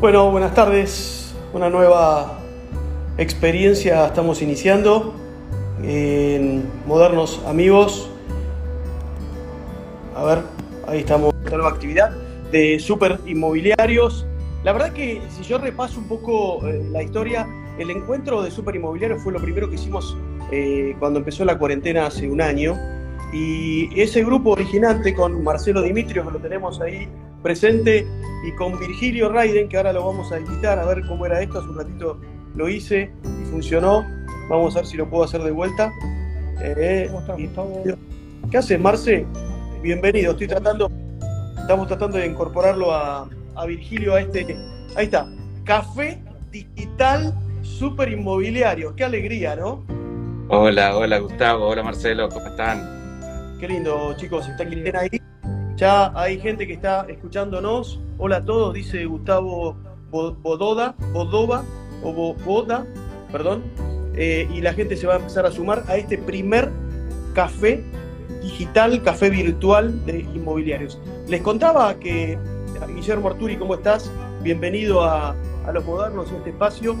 Bueno, buenas tardes. Una nueva experiencia estamos iniciando en Modernos Amigos. A ver, ahí estamos. Esta nueva actividad de super inmobiliarios. La verdad que si yo repaso un poco eh, la historia, el encuentro de super inmobiliarios fue lo primero que hicimos eh, cuando empezó la cuarentena hace un año. Y ese grupo originante con Marcelo Dimitrios, lo tenemos ahí presente, y con Virgilio Raiden, que ahora lo vamos a invitar a ver cómo era esto. Hace un ratito lo hice y funcionó. Vamos a ver si lo puedo hacer de vuelta. Eh, ¿Qué haces, Marce? Bienvenido. Estoy tratando, estamos tratando de incorporarlo a, a Virgilio a este. Ahí está. Café Digital Super Inmobiliario. Qué alegría, ¿no? Hola, hola Gustavo, hola Marcelo, ¿cómo están? Qué lindo, chicos, está bien ahí. Ya hay gente que está escuchándonos. Hola a todos, dice Gustavo Bododa, Bodova, o Boda, perdón. Eh, y la gente se va a empezar a sumar a este primer café digital, café virtual de inmobiliarios. Les contaba que, Guillermo Arturi, ¿cómo estás? Bienvenido a, a Los Modernos, este espacio.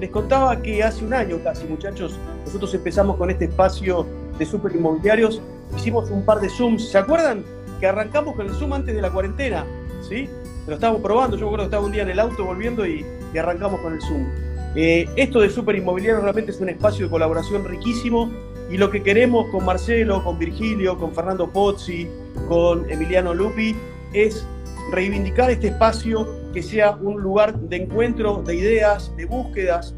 Les contaba que hace un año casi, muchachos, nosotros empezamos con este espacio de super inmobiliarios hicimos un par de Zooms. ¿Se acuerdan que arrancamos con el Zoom antes de la cuarentena? ¿Sí? Lo estábamos probando, yo me acuerdo que estaba un día en el auto volviendo y, arrancamos con el Zoom. Eh, esto de Super Inmobiliario realmente es un espacio de colaboración riquísimo y lo que queremos con Marcelo, con Virgilio, con Fernando Pozzi, con Emiliano Lupi es reivindicar este espacio que sea un lugar de encuentro, de ideas, de búsquedas,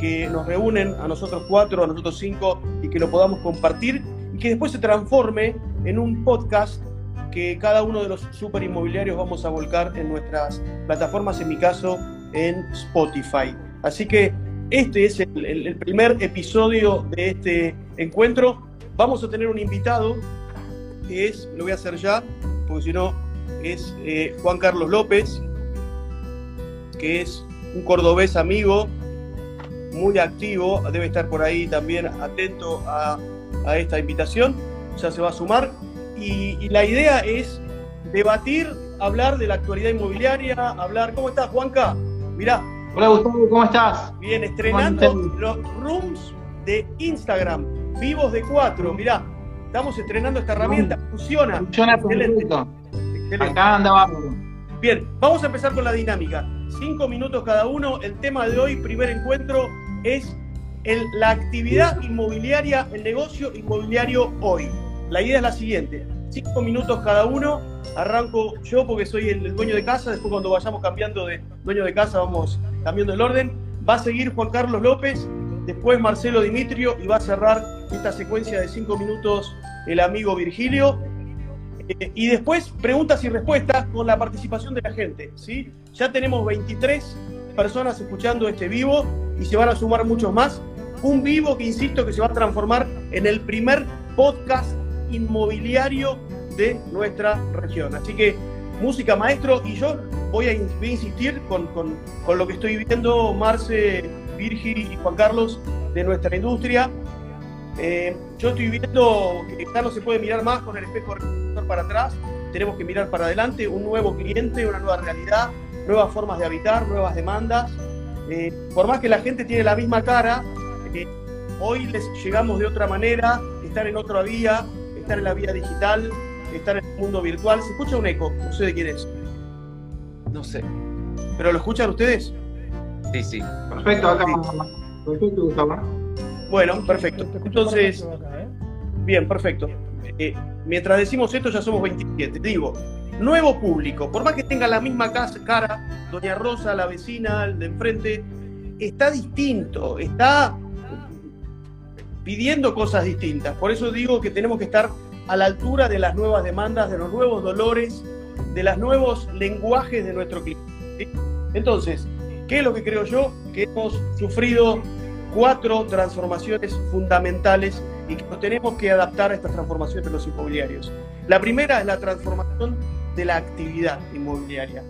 que nos reúnen a nosotros cuatro, a nosotros cinco y que lo podamos compartir y que después se transforme en un podcast que cada uno de los super inmobiliarios vamos a volcar en nuestras plataformas, en mi caso en Spotify. Así que este es el, primer episodio de este encuentro. Vamos a tener un invitado que es, lo voy a hacer ya, porque si no, es eh, Juan Carlos López, que es un cordobés amigo, muy activo, debe estar por ahí también atento a a esta invitación, ya se va a sumar. Y, la idea es debatir, hablar de la actualidad inmobiliaria, hablar. ¿Cómo estás, Juanca? Mirá. Hola, Gustavo, ¿cómo estás? Bien, estrenando los rooms de Instagram, vivos de cuatro. Mirá, estamos estrenando esta herramienta, funciona. Funciona perfecto. Acá andaba. Bien, vamos a empezar con la dinámica. Cinco minutos cada uno. El tema de hoy, primer encuentro, es la actividad inmobiliaria, el negocio inmobiliario hoy. La idea es la siguiente, cinco minutos cada uno, arranco yo porque soy el, dueño de casa, después cuando vayamos cambiando de dueño de casa vamos cambiando el orden, va a seguir Juan Carlos López, después Marcelo Dimitrio y va a cerrar esta secuencia de cinco minutos el amigo Virgilio. Eh, y después preguntas y respuestas con la participación de la gente. ¿sí? Ya tenemos 23 personas escuchando este vivo y se van a sumar muchos más un vivo que insisto que se va a transformar en el primer podcast inmobiliario de nuestra región. Así que música maestro y yo voy a, insistir con, lo que estoy viendo Marce, Virgil y Juan Carlos de nuestra industria. Eh, yo estoy viendo que ya no se puede mirar más con el espejo para atrás, tenemos que mirar para adelante, un nuevo cliente, una nueva realidad, nuevas formas de habitar, nuevas demandas. Eh, por más que la gente tiene la misma cara, hoy les llegamos de otra manera, estar en otra vía, estar en la vía digital, estar en el mundo virtual. Se escucha un eco, no sé de quién es. No sé. ¿Pero lo escuchan ustedes? Sí, sí. Perfecto, acá. Perfecto, Gustavo. Bueno, perfecto. Entonces, bien, perfecto. Eh, mientras decimos esto, ya somos 27. Digo, nuevo público. Por más que tenga la misma casa, cara, Doña Rosa, la vecina, el de enfrente, está distinto, está pidiendo cosas distintas. Por eso digo que tenemos que estar a la altura de las nuevas demandas, de los nuevos dolores, de los nuevos lenguajes de nuestro cliente. Entonces, ¿qué es lo que creo yo? Que hemos sufrido cuatro transformaciones fundamentales y que nos tenemos que adaptar a estas transformaciones de los inmobiliarios. La primera es la transformación de la actividad inmobiliaria.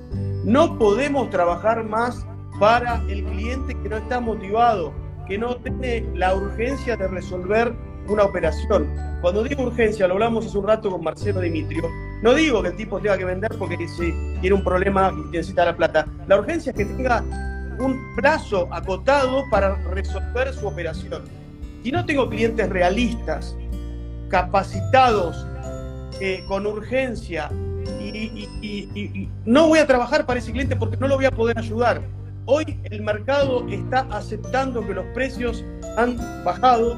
No podemos trabajar más para el cliente que no está motivado, que no tiene la urgencia de resolver una operación. Cuando digo urgencia, lo hablamos hace un rato con Marcelo Dimitrio, no digo que el tipo tenga que vender porque tiene un problema y necesita la plata. La urgencia es que tenga un plazo acotado para resolver su operación. Si no tengo clientes realistas, capacitados, eh, con urgencia, y, no voy a trabajar para ese cliente porque no lo voy a poder ayudar. Hoy el mercado está aceptando que los precios han bajado,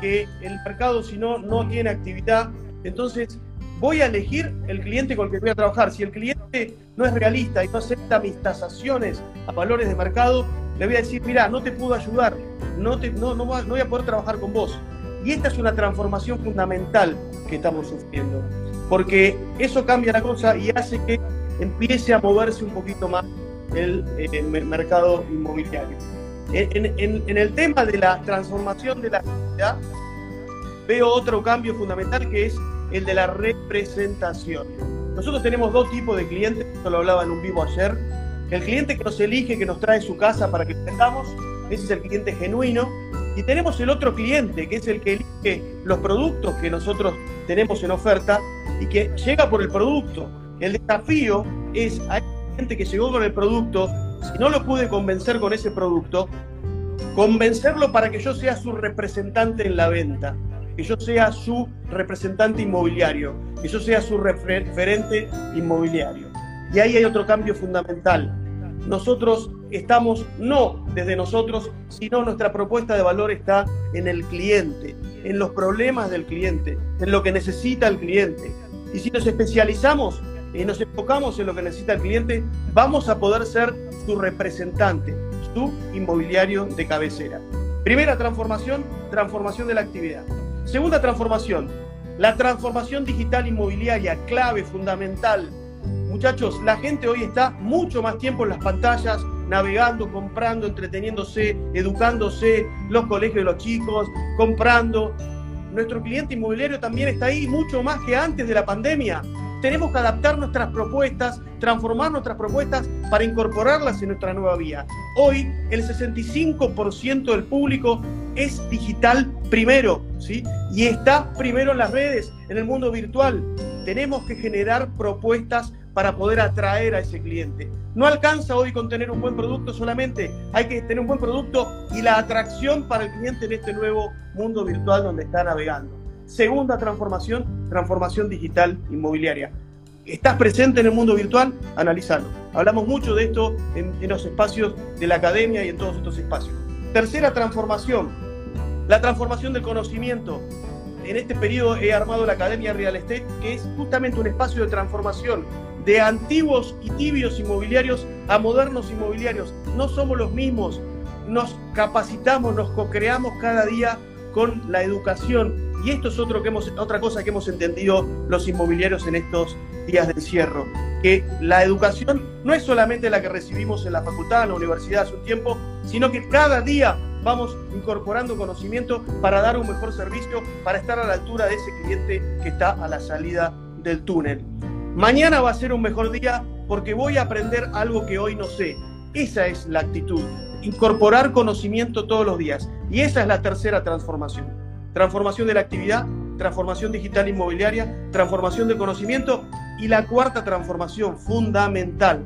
que el mercado si no no tiene actividad. Entonces voy a elegir el cliente con el que voy a trabajar. Si el cliente no es realista y no acepta mis tasaciones a valores de mercado, le voy a decir, mira, no te puedo ayudar, no, no voy a poder trabajar con vos. Y esta es una transformación fundamental que estamos sufriendo porque eso cambia la cosa y hace que empiece a moverse un poquito más el, eh, mercado inmobiliario. En, el tema de la transformación de la actividad, veo otro cambio fundamental que es el de la representación. Nosotros tenemos dos tipos de clientes, esto lo hablaba en un vivo ayer. El cliente que nos elige, que nos trae su casa para que vendamos, ese es el cliente genuino. Y tenemos el otro cliente, que es el que elige los productos que nosotros tenemos en oferta y que llega por el producto. El desafío es a que llegó con el producto, si no lo pude convencer con ese producto, convencerlo para que yo sea su representante en la venta, que yo sea su representante inmobiliario, que yo sea su referente inmobiliario. Y ahí hay otro cambio fundamental. Nosotros estamos no desde nosotros, sino nuestra propuesta de valor está en el cliente, en los problemas del cliente, en lo que necesita el cliente, y si nos especializamos y nos enfocamos en lo que necesita el cliente, vamos a poder ser su representante, su inmobiliario de cabecera. Primera transformación, transformación de la actividad. Segunda transformación, la transformación digital inmobiliaria, clave, fundamental. Muchachos, la gente hoy está mucho más tiempo en las pantallas, navegando, comprando, entreteniéndose, educándose, los colegios de los chicos, comprando, nuestro cliente inmobiliario también está ahí mucho más que antes de la pandemia. Tenemos que adaptar nuestras propuestas, transformar nuestras propuestas para incorporarlas en nuestra nueva vía. Hoy el 65% del público es digital primero, ¿sí? Y está primero en las redes, en el mundo virtual. Tenemos que generar propuestas para poder atraer a ese cliente. No alcanza hoy con tener un buen producto solamente, hay que tener un buen producto y la atracción para el cliente en este nuevo mundo virtual donde está navegando. Segunda transformación, transformación digital inmobiliaria. ¿Estás presente en el mundo virtual? Analízalo. Hablamos mucho de esto en, en los espacios de la academia y en todos estos espacios. Tercera transformación, la transformación del conocimiento. En este periodo he armado la Academia Real Estate, que es justamente un espacio de transformación de antiguos y tibios inmobiliarios a modernos inmobiliarios. No somos los mismos, nos capacitamos, nos co-creamos cada día con la educación. Y esto es otro que hemos, otra cosa que hemos entendido los inmobiliarios en estos días de encierro, que la educación no es solamente la que recibimos en la facultad, en la universidad hace un tiempo, sino que cada día vamos incorporando conocimiento para dar un mejor servicio, para estar a la altura de ese cliente que está a la salida del túnel. Mañana va a ser un mejor día porque voy a aprender algo que hoy no sé. Esa es la actitud. Incorporar conocimiento todos los días. Y esa es la tercera transformación. Transformación de la actividad, transformación digital inmobiliaria, transformación del conocimiento y la cuarta transformación fundamental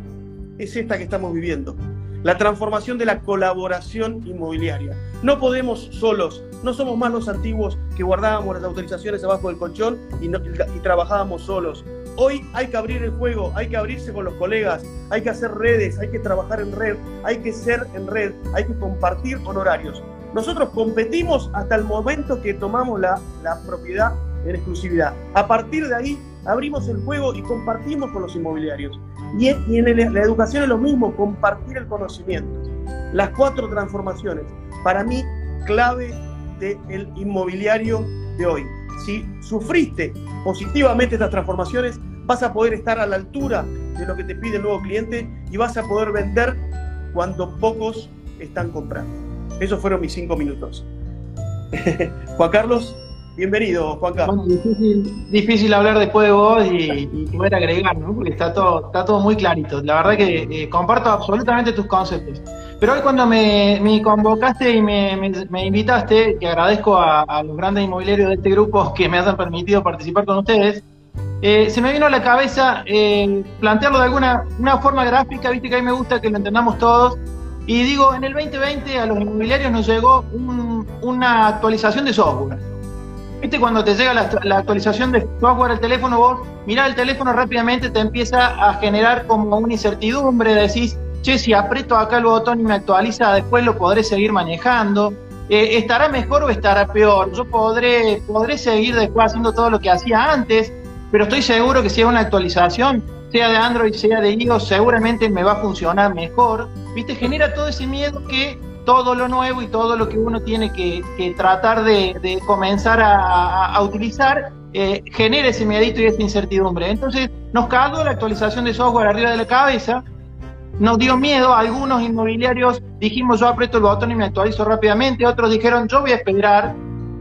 es esta que estamos viviendo. La transformación de la colaboración inmobiliaria. No podemos solos, no somos más los antiguos que guardábamos las autorizaciones abajo del colchón y, y trabajábamos solos Hoy hay que abrir el juego, hay que abrirse con los colegas, hay que hacer redes, hay que trabajar en red, hay que ser en red, hay que compartir honorarios. Nosotros competimos hasta el momento que tomamos la, propiedad en exclusividad. A partir de ahí abrimos el juego y compartimos con los inmobiliarios. Y, en la educación es lo mismo, compartir el conocimiento. Las cuatro transformaciones, para mí, clave del inmobiliario de hoy. Si sufriste positivamente estas transformaciones, vas a poder estar a la altura de lo que te pide el nuevo cliente y vas a poder vender cuando pocos están comprando. Esos fueron mis cinco minutos. Juan Carlos, bienvenido, Juan Carlos. difícil, hablar después de vos y, poder agregar, ¿no? Porque está todo, está todo muy clarito. La verdad que eh, comparto absolutamente tus conceptos. Pero hoy cuando me, convocaste y me, invitaste, que agradezco a, los grandes inmobiliarios de este grupo que me hayan permitido participar con ustedes, eh, se me vino a la cabeza eh, plantearlo de alguna una forma gráfica, viste que a mí me gusta que lo entendamos todos. Y digo, en el 2020 a los inmobiliarios nos llegó una actualización de software. Viste, cuando te llega la, actualización de software al teléfono, vos mirá el teléfono rápidamente, te empieza a generar como una incertidumbre, decís, che, si aprieto acá el botón y me actualiza, después lo podré seguir manejando. Eh, ¿Estará mejor o estará peor? Yo podré, podré seguir después haciendo todo lo que hacía antes, pero estoy seguro que si es una actualización, sea de Android, sea de iOS, seguramente me va a funcionar mejor. ¿Viste? Genera todo ese miedo que todo lo nuevo y todo lo que uno tiene que, tratar de, comenzar a, utilizar eh, genera ese miedito y esa incertidumbre. Entonces nos cagó la actualización de software arriba de la cabeza nos dio miedo, algunos inmobiliarios dijimos yo aprieto el botón y me actualizo rápidamente, otros dijeron yo voy a esperar,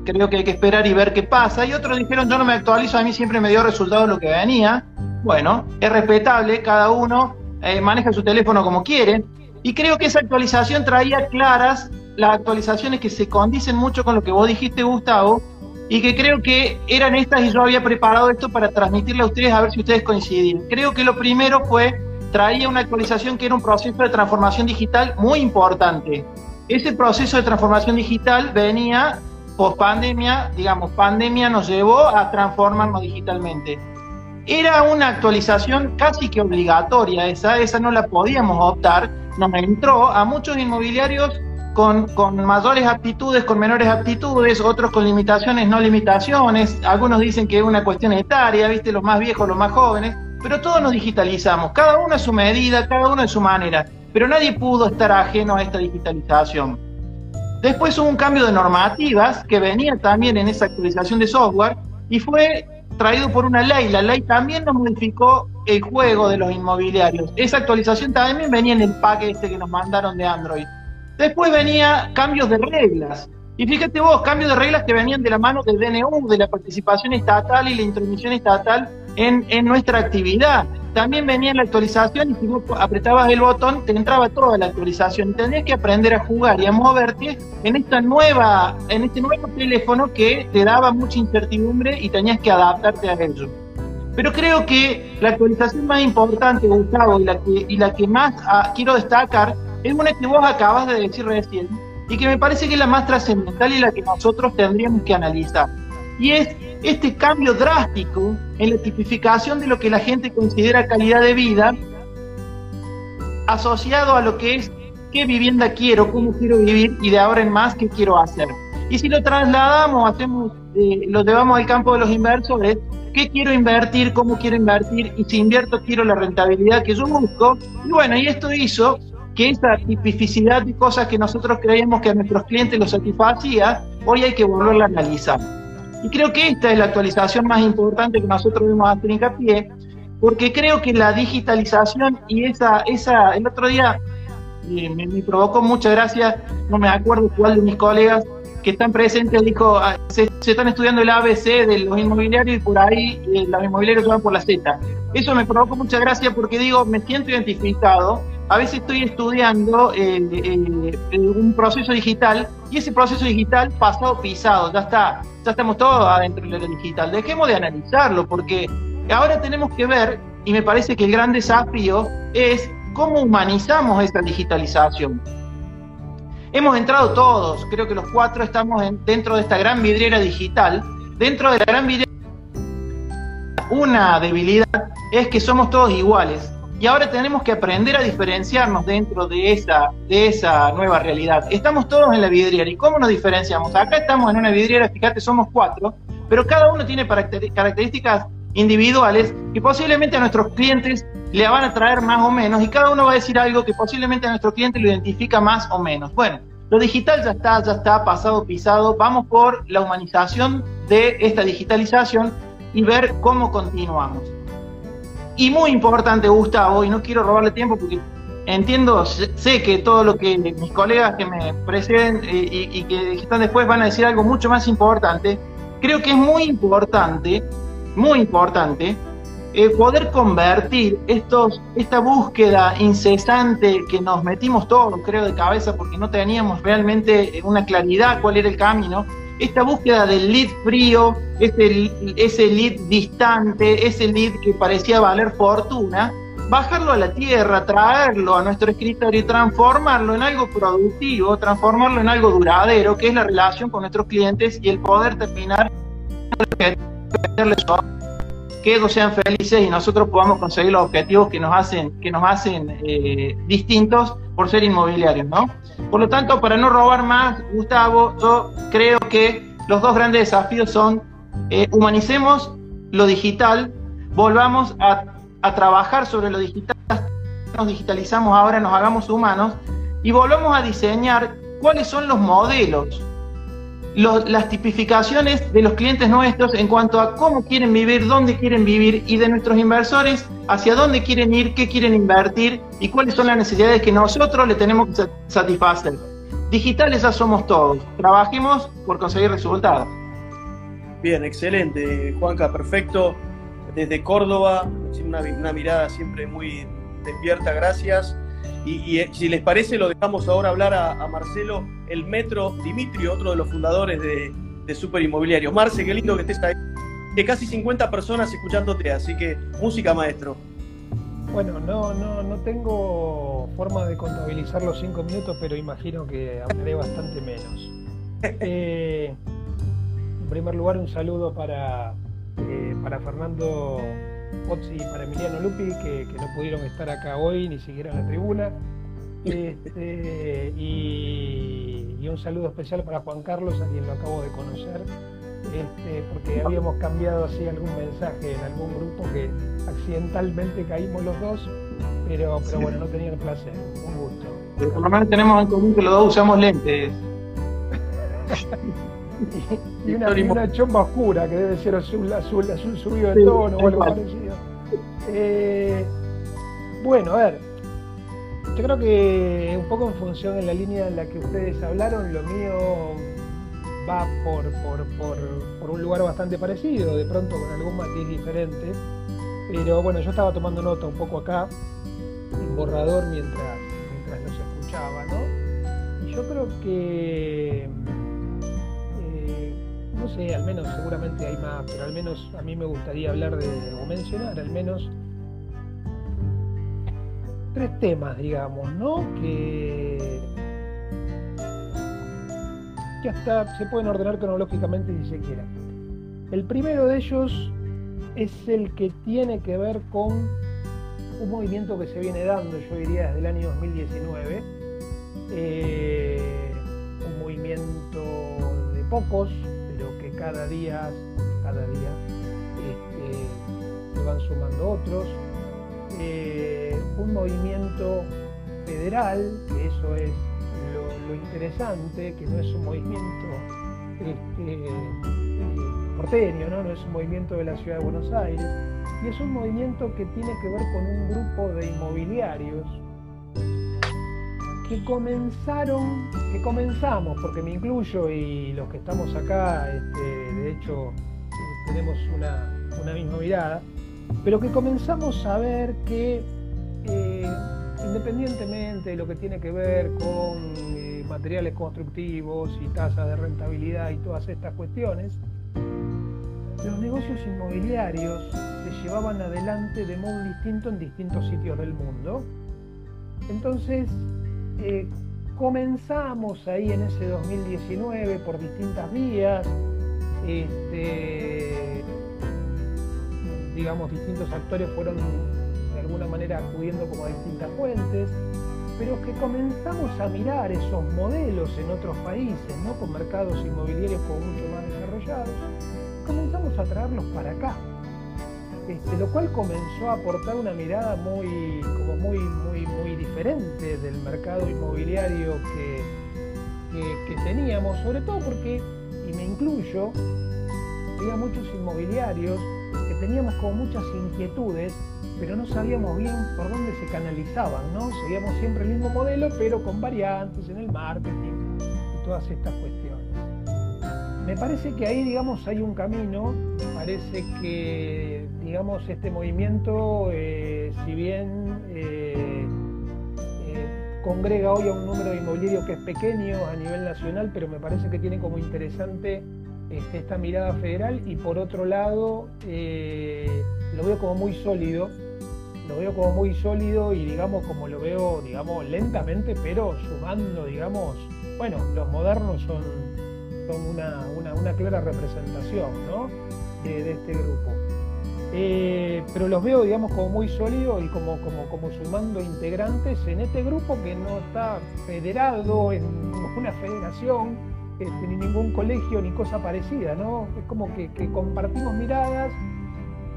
creo que hay que esperar y ver qué pasa, y otros dijeron yo no me actualizo, a mí siempre me dio resultado lo que venía. Bueno, es respetable, cada uno eh, maneja su teléfono como quiere, y creo que esa actualización traía claras las actualizaciones que se condicen mucho con lo que vos dijiste, Gustavo, y que creo que eran estas y yo había preparado esto para transmitirle a ustedes a ver si ustedes coincidían. Creo que lo primero fue traía una actualización que era un proceso de transformación digital muy importante. Ese proceso de transformación digital venía post pandemia, digamos, pandemia nos llevó a transformarnos digitalmente. Era una actualización casi que obligatoria, esa, esa no la podíamos optar, nos entró a muchos inmobiliarios con, con, mayores aptitudes, con menores aptitudes, otros con limitaciones, no limitaciones. Algunos dicen que es una cuestión etaria, ¿viste? Los más viejos, los más jóvenes pero todos nos digitalizamos, cada uno a su medida, cada uno a su manera, pero nadie pudo estar ajeno a esta digitalización. Después hubo un cambio de normativas que venía también en esa actualización de software y fue traído por una ley. La ley también nos modificó el juego de los inmobiliarios. Esa actualización también venía en el paquete este que nos mandaron de Android. Después venía cambios de reglas. Y fíjate vos, cambios de reglas que venían de la mano del DNU, de la participación estatal y la intromisión estatal en, en nuestra actividad. También venía la actualización y si vos apretabas el botón te entraba toda la actualización. Tenías que aprender a jugar y a moverte en esta nueva, en este nuevo teléfono que te daba mucha incertidumbre y tenías que adaptarte a ello. Pero creo que la actualización más importante, Gustavo, y la que, y la que más ah, quiero destacar, es una que vos acabas de decir recién, y que me parece que es la más trascendental y la que nosotros tendríamos que analizar. Y es este cambio drástico en la tipificación de lo que la gente considera calidad de vida, asociado a lo que es qué vivienda quiero, cómo quiero vivir y de ahora en más qué quiero hacer. Y si lo trasladamos, hacemos, eh, lo llevamos al campo de los inversores, qué quiero invertir, cómo quiero invertir y si invierto quiero la rentabilidad que yo busco. Y bueno, y esto hizo que esa tipificidad de cosas que nosotros creíamos que a nuestros clientes los satisfacía, hoy hay que volverla a analizar. Y creo que esta es la actualización más importante que nosotros debemos hacer hincapié, porque creo que la digitalización y esa, esa el otro día me, provocó mucha gracia, no me acuerdo cuál de mis colegas que están presentes dijo, ah, se, están estudiando el ABC de los inmobiliarios y por ahí eh, los inmobiliarios van por la Z. Eso me provocó mucha gracia porque digo, me siento identificado a veces estoy estudiando eh, eh, un proceso digital y ese proceso digital pasado pisado, ya está, ya estamos todos adentro de lo digital. Dejemos de analizarlo porque ahora tenemos que ver, y me parece que el gran desafío es cómo humanizamos esta digitalización. Hemos entrado todos, creo que los cuatro estamos dentro de esta gran vidriera digital. Dentro de la gran vidriera, una debilidad es que somos todos iguales y ahora tenemos que aprender a diferenciarnos dentro de esa, de esa nueva realidad. Estamos todos en la vidriera. ¿Y cómo nos diferenciamos? Acá estamos en una vidriera, fíjate, somos cuatro, pero cada uno tiene características individuales que posiblemente a nuestros clientes le van a traer más o menos y cada uno va a decir algo que posiblemente a nuestro cliente lo identifica más o menos. Bueno, lo digital ya está, ya está pasado, pisado. Vamos por la humanización de esta digitalización y ver cómo continuamos. Y muy importante, Gustavo, y no quiero robarle tiempo porque entiendo, sé que todo lo que mis colegas que me preceden eh, y, que están después van a decir algo mucho más importante. Creo que es muy importante, muy importante, eh, poder convertir estos, esta búsqueda incesante que nos metimos todos, creo, de cabeza porque no teníamos realmente una claridad cuál era el camino, esta búsqueda del lead frío, ese, ese lead distante, ese lead que parecía valer fortuna, bajarlo a la tierra, traerlo a nuestro escritorio y transformarlo en algo productivo, transformarlo en algo duradero, que es la relación con nuestros clientes y el poder terminar que ellos sean felices y nosotros podamos conseguir los objetivos que nos hacen, que nos hacen eh, distintos por ser inmobiliarios, ¿no? Por lo tanto, para no robar más, Gustavo, yo creo que los dos grandes desafíos son eh, humanicemos lo digital, volvamos a, a trabajar sobre lo digital, nos digitalizamos ahora, nos hagamos humanos y volvamos a diseñar cuáles son los modelos las tipificaciones de los clientes nuestros en cuanto a cómo quieren vivir, dónde quieren vivir y de nuestros inversores hacia dónde quieren ir, qué quieren invertir y cuáles son las necesidades que nosotros le tenemos que satisfacer. Digitales ya somos todos. Trabajemos por conseguir resultados. Bien, excelente, Juanca, perfecto. Desde Córdoba, una, una mirada siempre muy despierta, gracias. Y, eh, si les parece, lo dejamos ahora hablar a, Marcelo, el Metro Dimitrio, otro de los fundadores de, Super Inmobiliario. Marce, qué lindo que estés ahí. De casi 50 personas escuchándote, así que música, maestro. Bueno, no, no, no tengo forma de contabilizar los cinco minutos, pero imagino que hablaré bastante menos. Eh, en primer lugar, un saludo para, eh, para Fernando Pozzi y para Emiliano Lupi, que, no pudieron estar acá hoy, ni siquiera en la tribuna. Este, y, un saludo especial para Juan Carlos, a quien lo acabo de conocer, este, porque habíamos cambiado así algún mensaje en algún grupo que accidentalmente caímos los dos, pero, pero bueno, no tenía el placer. Un gusto. por lo menos tenemos en común que los dos usamos lentes. y, una, chomba oscura que debe ser azul, azul, azul subido de tono o algo parecido. Eh, bueno, a ver, yo creo que un poco en función en la línea en la que ustedes hablaron, lo mío va por, por, un lugar bastante parecido, de pronto con algún matiz diferente. Pero bueno, yo estaba tomando nota un poco acá, en borrador, mientras, mientras los escuchaba, ¿no? Y yo creo que no sé, al menos seguramente hay más, pero al menos a mí me gustaría hablar de, o mencionar al menos tres temas, digamos, ¿no? Que, que hasta se pueden ordenar cronológicamente si se quiera. El primero de ellos es el que tiene que ver con un movimiento que se viene dando, yo diría, desde el año 2019. Eh, un movimiento de pocos, cada día, cada día este, se van sumando otros. Eh, un movimiento federal, que eso es lo, interesante, que no es un movimiento este, eh, porteño, ¿no? no es un movimiento de la ciudad de Buenos Aires, y es un movimiento que tiene que ver con un grupo de inmobiliarios que comenzaron, que comenzamos, porque me incluyo y los que estamos acá, este, de hecho, tenemos una, misma mirada, pero que comenzamos a ver que eh, independientemente de lo que tiene que ver con eh, materiales constructivos y tasas de rentabilidad y todas estas cuestiones, los negocios inmobiliarios se llevaban adelante de modo distinto en distintos sitios del mundo. Entonces, eh, comenzamos ahí en ese 2019 por distintas vías, este, digamos, distintos actores fueron de alguna manera acudiendo como a distintas fuentes, pero que comenzamos a mirar esos modelos en otros países, ¿no? con mercados inmobiliarios como mucho más desarrollados, comenzamos a traerlos para acá. Este, lo cual comenzó a aportar una mirada muy, como muy, muy, muy diferente del mercado inmobiliario que, que, teníamos, sobre todo porque, y me incluyo, había muchos inmobiliarios que teníamos como muchas inquietudes, pero no sabíamos bien por dónde se canalizaban, ¿no? Seguíamos siempre el mismo modelo, pero con variantes en el marketing y todas estas cuestiones. Me parece que ahí, digamos, hay un camino. Me parece que, digamos, este movimiento, eh, si bien eh, eh, congrega hoy a un número de inmobiliario que es pequeño a nivel nacional, pero me parece que tiene como interesante este, esta mirada federal y por otro lado lo veo como muy sólido lo veo como muy sólido y digamos como lo veo, digamos, lentamente, pero sumando, digamos, bueno, los modernos son, son una, clara representación ¿no? de, este grupo. Eh, pero los veo, digamos, como muy sólidos y como, como, como sumando integrantes en este grupo que no está federado en una federación, este, ni ningún colegio, ni cosa parecida, ¿no? Es como que compartimos miradas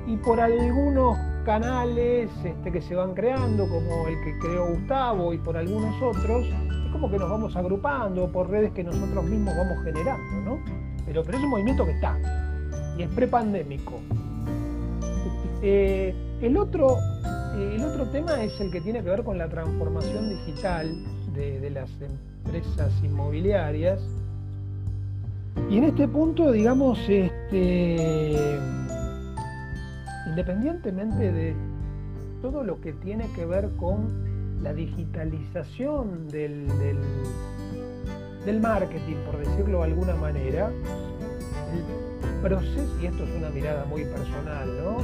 y por algunos canales este, que se van creando, como el que creó Gustavo y por algunos otros, es como que nos vamos agrupando por redes que nosotros mismos vamos generando, ¿no? Pero, es un movimiento que está y es prepandémico. Eh, el, otro, el otro tema es el que tiene que ver con la transformación digital de, de las empresas inmobiliarias. Y en este punto, digamos, este independientemente de todo lo que tiene que ver con la digitalización del, del, marketing, por decirlo de alguna manera, el proceso, y esto es una mirada muy personal, ¿no?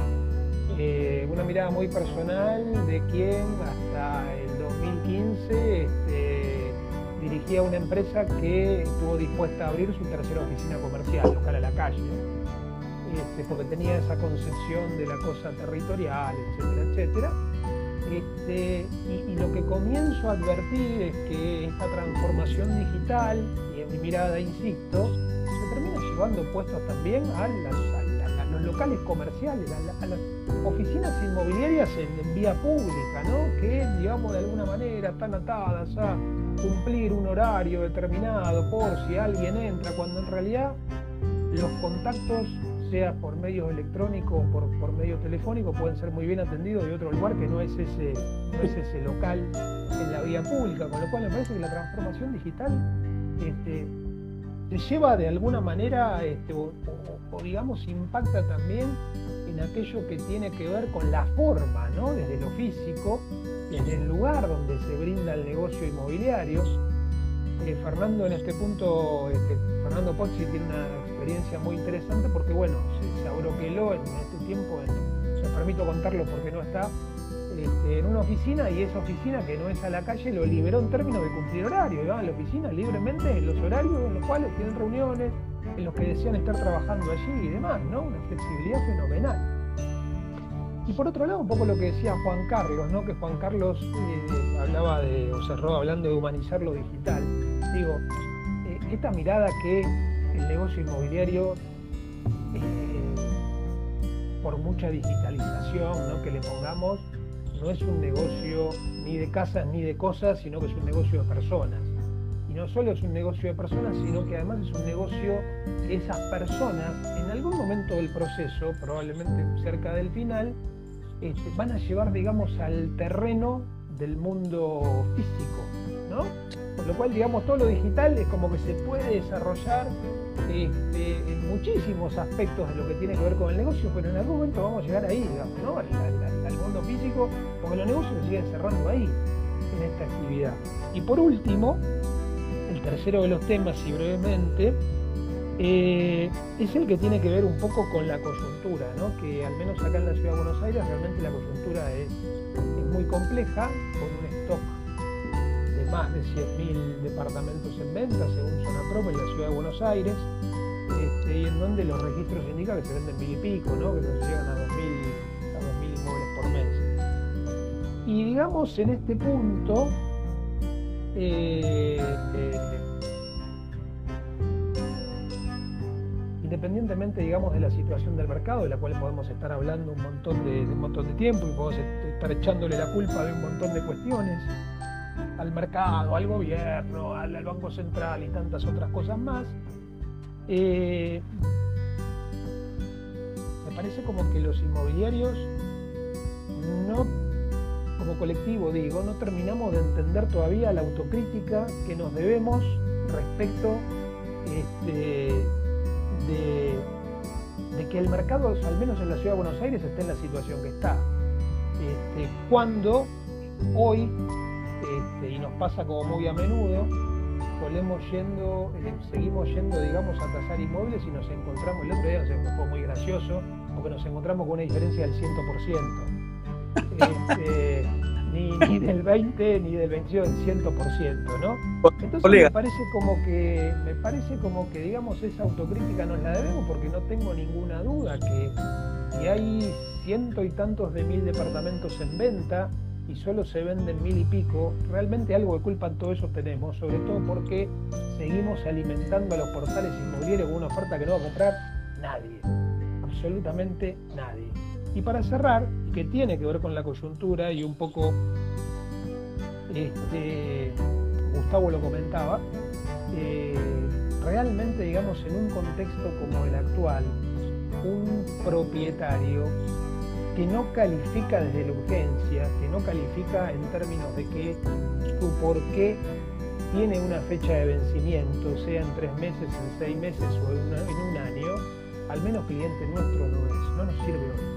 Eh, una mirada muy personal de quien hasta el 2015 este, dirigía una empresa que estuvo dispuesta a abrir su tercera oficina comercial, local a la calle este, porque tenía esa concepción de la cosa territorial, etcétera, etcétera. Este, y, lo que comienzo a advertir es que esta transformación digital, y en mi mirada insisto, se termina llevando puestos también a, los locales comerciales, a, las oficinas inmobiliarias en, vía pública, ¿no? que digamos de alguna manera están atadas a cumplir un horario determinado por si alguien entra, cuando en realidad los contactos sea por medios electrónicos o por, por medio telefónico, pueden ser muy bien atendidos de otro lugar que no es ese, no es ese local en la vía pública, con lo cual me parece que la transformación digital este, se lleva de alguna manera, este, o, digamos, impacta también en aquello que tiene que ver con la forma, ¿no? desde lo físico, desde el lugar donde se brinda el negocio inmobiliario. Eh, Fernando en este punto, este, Fernando Pozzi tiene una experiencia muy interesante porque, bueno, se, abroqueló en este tiempo, me permito contarlo porque no está, este, en una oficina y esa oficina que no es a la calle lo liberó en términos de cumplir horario, iban a la oficina libremente en los horarios en los cuales tienen reuniones, en los que desean estar trabajando allí y demás, ¿no? Una flexibilidad fenomenal. Y por otro lado, un poco lo que decía Juan Carlos, ¿no? que Juan Carlos eh, hablaba de, o cerró hablando de humanizar lo digital. Digo, eh, esta mirada que el negocio inmobiliario, eh, por mucha digitalización que le pongamos, no es un negocio ni de casas ni de cosas, sino que es un negocio de personas. Y no solo es un negocio de personas, sino que además es un negocio que esas personas, en algún momento del proceso, probablemente cerca del final, este, van a llevar, digamos, al terreno del mundo físico, ¿no? Por lo cual, digamos, todo lo digital es como que se puede desarrollar este, en muchísimos aspectos de lo que tiene que ver con el negocio, pero en algún momento vamos a llegar ahí, digamos, al, mundo físico, porque los negocios se siguen cerrando ahí, en esta actividad. Y por último, el tercero de los temas, y brevemente, eh, es el que tiene que ver un poco con la coyuntura, ¿no? que al menos acá en la ciudad de Buenos Aires realmente la coyuntura es, es muy compleja, con un stock más de 100.000 departamentos en venta, según Zona en la ciudad de Buenos Aires, este, y en donde los registros indican que se venden mil y pico, ¿no? que nos llegan a 2.000 a inmuebles por mes. Y digamos, en este punto, eh, independientemente, digamos, de la situación del mercado, de la cual podemos estar hablando un montón de, un montón de tiempo y podemos estar echándole la culpa de un montón de cuestiones, al mercado, al gobierno, al, Banco Central y tantas otras cosas más, eh, me parece como que los inmobiliarios no, como colectivo digo, no terminamos de entender todavía la autocrítica que nos debemos respecto este, de, que el mercado, al menos en la ciudad de Buenos Aires, esté en la situación que está. Este, cuando hoy, este, y nos pasa como muy a menudo, solemos yendo, eh, seguimos yendo, digamos, a tasar inmuebles y nos encontramos, el otro día nos fue muy gracioso, porque nos encontramos con una diferencia del 100%. Este, ni, del 20 ni del 21, del 100%, ¿no? Entonces me parece como que, me parece como que, digamos, esa autocrítica nos la debemos porque no tengo ninguna duda que, que hay ciento y tantos de mil departamentos en venta y solo se venden mil y pico, realmente algo de culpa en todo eso tenemos, sobre todo porque seguimos alimentando a los portales inmobiliarios con una oferta que no va a comprar nadie, absolutamente nadie. Y para cerrar, que tiene que ver con la coyuntura y un poco este, Gustavo lo comentaba, eh, realmente digamos en un contexto como el actual, un propietario que no califica desde la urgencia, que no califica en términos de que su por qué tiene una fecha de vencimiento, sea en tres meses, en seis meses o en, un año, al menos cliente nuestro no es, no nos sirve hoy.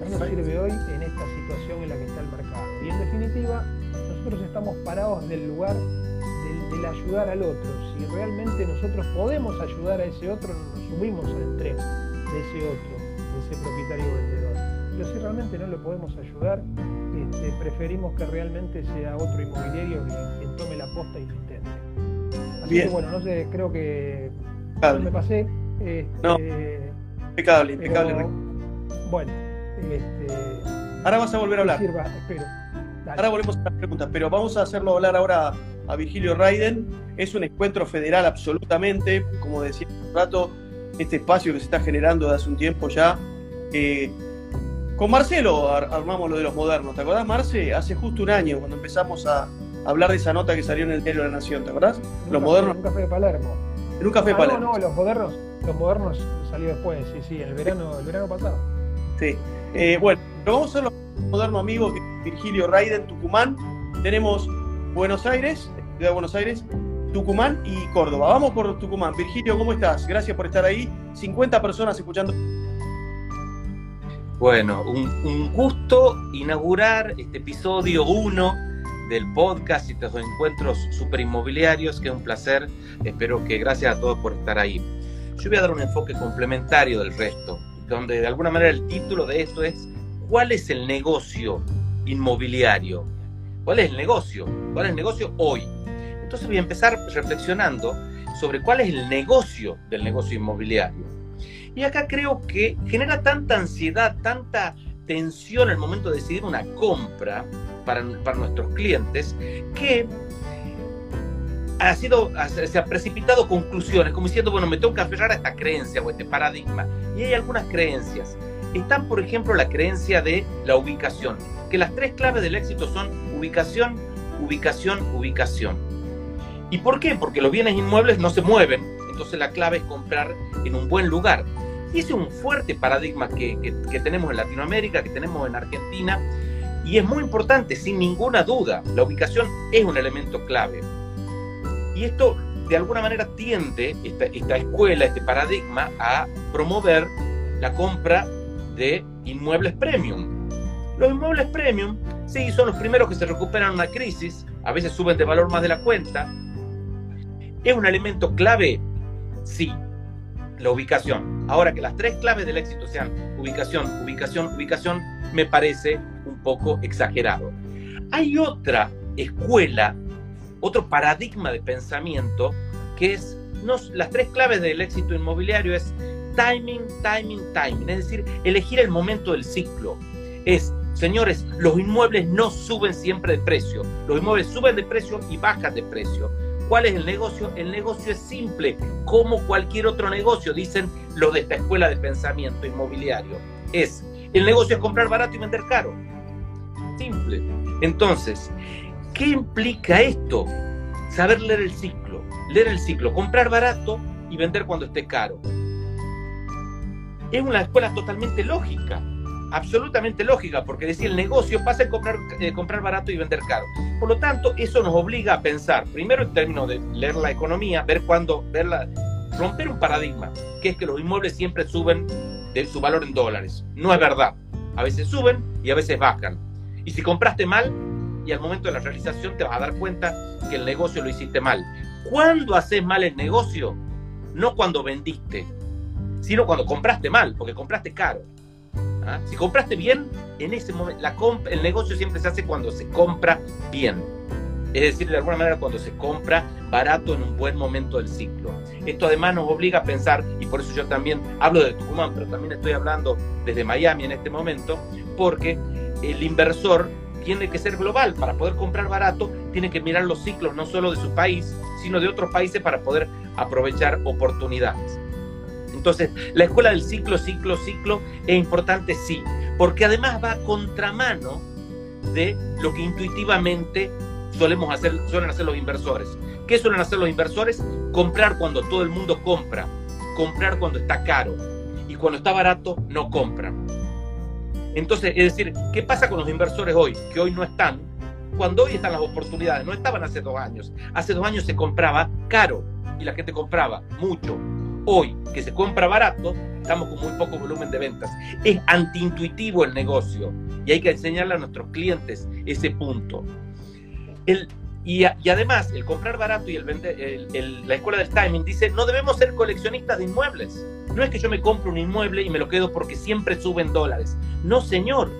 No nos sirve hoy en esta situación en la que está el mercado. Y en definitiva, nosotros estamos parados del lugar del, del ayudar al otro. Si realmente nosotros podemos ayudar a ese otro, nos subimos al tren de ese otro, de ese propietario vendedor pero si realmente no lo podemos ayudar, este, preferimos que realmente sea otro inmobiliario quien, tome la posta y lo intente. Así que bueno, no sé, creo que no me pasé. Este, no. Impecable, impecable. bueno, este, ahora vas a volver a hablar. espero. Ahora volvemos a las preguntas, pero vamos a hacerlo hablar ahora a Virgilio Raiden. Es un encuentro federal absolutamente, como decía hace un rato, este espacio que se está generando desde hace un tiempo ya. Eh, con Marcelo armamos lo de los modernos, ¿te acordás, Marce? Hace justo un año, cuando empezamos a hablar de esa nota que salió en el diario de la Nación, ¿te acordás? los modernos. En un café de Palermo. En un café de ah, Palermo. No, no, los modernos, los modernos salió después, sí, sí, el verano, el verano pasado. Sí. Eh, bueno, pero vamos a hacer los modernos amigos, Virgilio Raiden, Tucumán. Tenemos Buenos Aires, Ciudad de Buenos Aires, Tucumán y Córdoba. Vamos por Tucumán. Virgilio, ¿cómo estás? Gracias por estar ahí. 50 personas escuchando bueno, un, gusto inaugurar este episodio 1 del podcast y estos encuentros super inmobiliarios, que es un placer. Espero que gracias a todos por estar ahí. Yo voy a dar un enfoque complementario del resto, donde de alguna manera el título de esto es ¿Cuál es el negocio inmobiliario? ¿Cuál es el negocio? ¿Cuál es el negocio hoy? Entonces voy a empezar reflexionando sobre cuál es el negocio del negocio inmobiliario. Y acá creo que genera tanta ansiedad, tanta tensión el momento de decidir una compra para, para nuestros clientes que ha sido, se ha precipitado conclusiones, como diciendo, bueno, me tengo que aferrar a esta creencia o este paradigma. Y hay algunas creencias. Están, por ejemplo, la creencia de la ubicación, que las tres claves del éxito son ubicación, ubicación, ubicación. ¿Y por qué? Porque los bienes inmuebles no se mueven, entonces la clave es comprar en un buen lugar. Ese es un fuerte paradigma que, tenemos en Latinoamérica, que tenemos en Argentina, y es muy importante, sin ninguna duda. La ubicación es un elemento clave. Y esto, de alguna manera, tiende, esta, esta escuela, este paradigma, a promover la compra de inmuebles premium. Los inmuebles premium, sí, son los primeros que se recuperan una crisis, a veces suben de valor más de la cuenta. ¿Es un elemento clave? Sí, la ubicación. Ahora que las tres claves del éxito sean ubicación, ubicación, ubicación, me parece un poco exagerado. Hay otra escuela, otro paradigma de pensamiento que es, no, las tres claves del éxito inmobiliario es timing, timing, timing, es decir, elegir el momento del ciclo. Es, señores, los inmuebles no suben siempre de precio, los inmuebles suben de precio y bajan de precio ¿Cuál es el negocio? El negocio es simple, como cualquier otro negocio, dicen los de esta escuela de pensamiento inmobiliario. Es, el negocio es comprar barato y vender caro. Simple. Entonces, ¿qué implica esto? Saber leer el ciclo. Leer el ciclo, comprar barato y vender cuando esté caro. Es una escuela totalmente lógica absolutamente lógica, porque decir el negocio pasa en comprar, eh, comprar barato y vender caro. Por lo tanto, eso nos obliga a pensar, primero en términos de leer la economía, ver cuándo, ver romper un paradigma, que es que los inmuebles siempre suben de su valor en dólares. No es verdad. A veces suben y a veces bajan. Y si compraste mal, y al momento de la realización te vas a dar cuenta que el negocio lo hiciste mal. ¿Cuándo haces mal el negocio? No cuando vendiste, sino cuando compraste mal, porque compraste caro. ¿Ah? Si compraste bien, en ese momento, el negocio siempre se hace cuando se compra bien. Es decir, de alguna manera cuando se compra barato en un buen momento del ciclo. Esto además nos obliga a pensar, y por eso yo también hablo de Tucumán, pero también estoy hablando desde Miami en este momento, porque el inversor tiene que ser global. Para poder comprar barato, tiene que mirar los ciclos no solo de su país, sino de otros países para poder aprovechar oportunidades. Entonces, la escuela del ciclo, ciclo, ciclo es importante, sí, porque además va a contramano de lo que intuitivamente solemos hacer, suelen hacer los inversores. ¿Qué suelen hacer los inversores? Comprar cuando todo el mundo compra, comprar cuando está caro y cuando está barato no compran. Entonces, es decir, ¿qué pasa con los inversores hoy? Que hoy no están, cuando hoy están las oportunidades, no estaban hace dos años. Hace dos años se compraba caro y la gente compraba mucho. Hoy, que se compra barato, estamos con muy poco volumen de ventas. Es antiintuitivo el negocio y hay que enseñarle a nuestros clientes ese punto. El, y, además, el comprar barato y el vender, la escuela del timing dice, no debemos ser coleccionistas de inmuebles. No es que yo me compre un inmueble y me lo quedo porque siempre suben dólares. No, señor.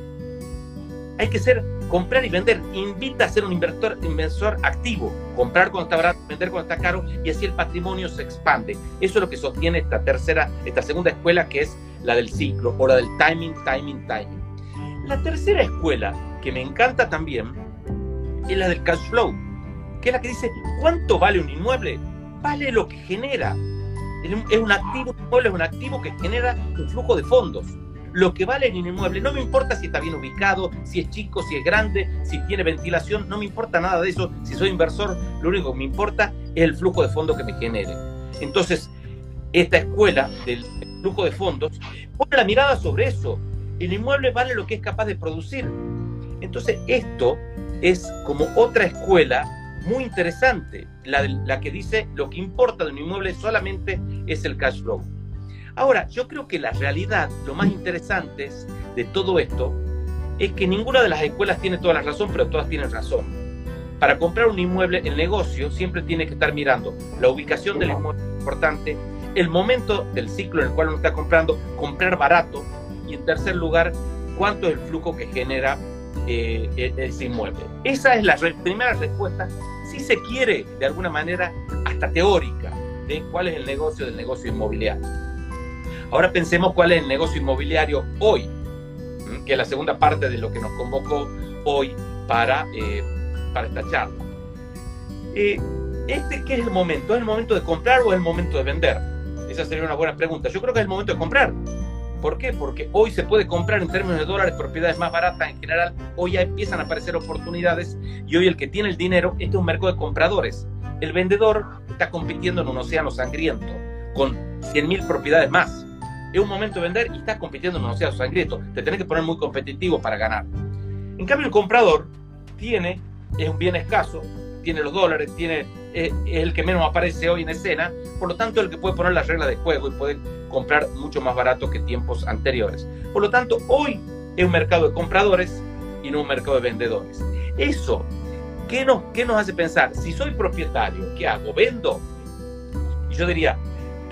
Hay que ser comprar y vender. Invita a ser un inversor, inversor activo. Comprar cuando está barato, vender cuando está caro y así el patrimonio se expande. Eso es lo que sostiene esta tercera, esta segunda escuela que es la del ciclo o la del timing, timing, timing. La tercera escuela que me encanta también es la del cash flow que es la que dice, ¿cuánto vale un inmueble? Vale lo que genera. Es un activo, un inmueble es un activo que genera un flujo de fondos. Lo que vale en inmueble, no me importa si está bien ubicado, si es chico, si es grande, si tiene ventilación, no me importa nada de eso. Si soy inversor, lo único que me importa es el flujo de fondos que me genere. Entonces, esta escuela del flujo de fondos pone la mirada sobre eso. El inmueble vale lo que es capaz de producir. Entonces, esto es como otra escuela muy interesante, la, la que dice lo que importa de un inmueble solamente es el cash flow. Ahora, yo creo que la realidad, lo más interesante de todo esto, es que ninguna de las escuelas tiene toda la razón, pero todas tienen razón. Para comprar un inmueble, el negocio siempre tiene que estar mirando la ubicación del inmueble importante, el momento del ciclo en el cual uno está comprando, comprar barato y en tercer lugar, cuánto es el flujo que genera eh, e, ese inmueble. Esa es la primera respuesta si se quiere, de alguna manera, hasta teórica, de cuál es el negocio del negocio inmobiliario. Ahora pensemos cuál es el negocio inmobiliario hoy, que es la segunda parte de lo que nos convocó hoy para, eh, para esta charla. Eh, este, ¿Qué es el momento? ¿Es el momento de comprar o es el momento de vender? Esa sería una buena pregunta. Yo creo que es el momento de comprar. ¿Por qué? Porque hoy se puede comprar en términos de dólares propiedades más baratas en general. Hoy ya empiezan a aparecer oportunidades y hoy el que tiene el dinero, este es un mercado de compradores. El vendedor está compitiendo en un océano sangriento con 100.000 propiedades más. Es un momento de vender y está compitiendo en un océano sangriento. Te tenés que poner muy competitivo para ganar. En cambio, el comprador tiene, es un bien escaso, tiene los dólares, tiene, eh, es el que menos aparece hoy en escena, por lo tanto, el que puede poner las reglas de juego y puede comprar mucho más barato que tiempos anteriores. Por lo tanto, hoy es un mercado de compradores y no un mercado de vendedores. Eso, ¿qué nos, qué nos hace pensar? Si soy propietario, ¿qué hago? ¿Vendo? Y yo diría,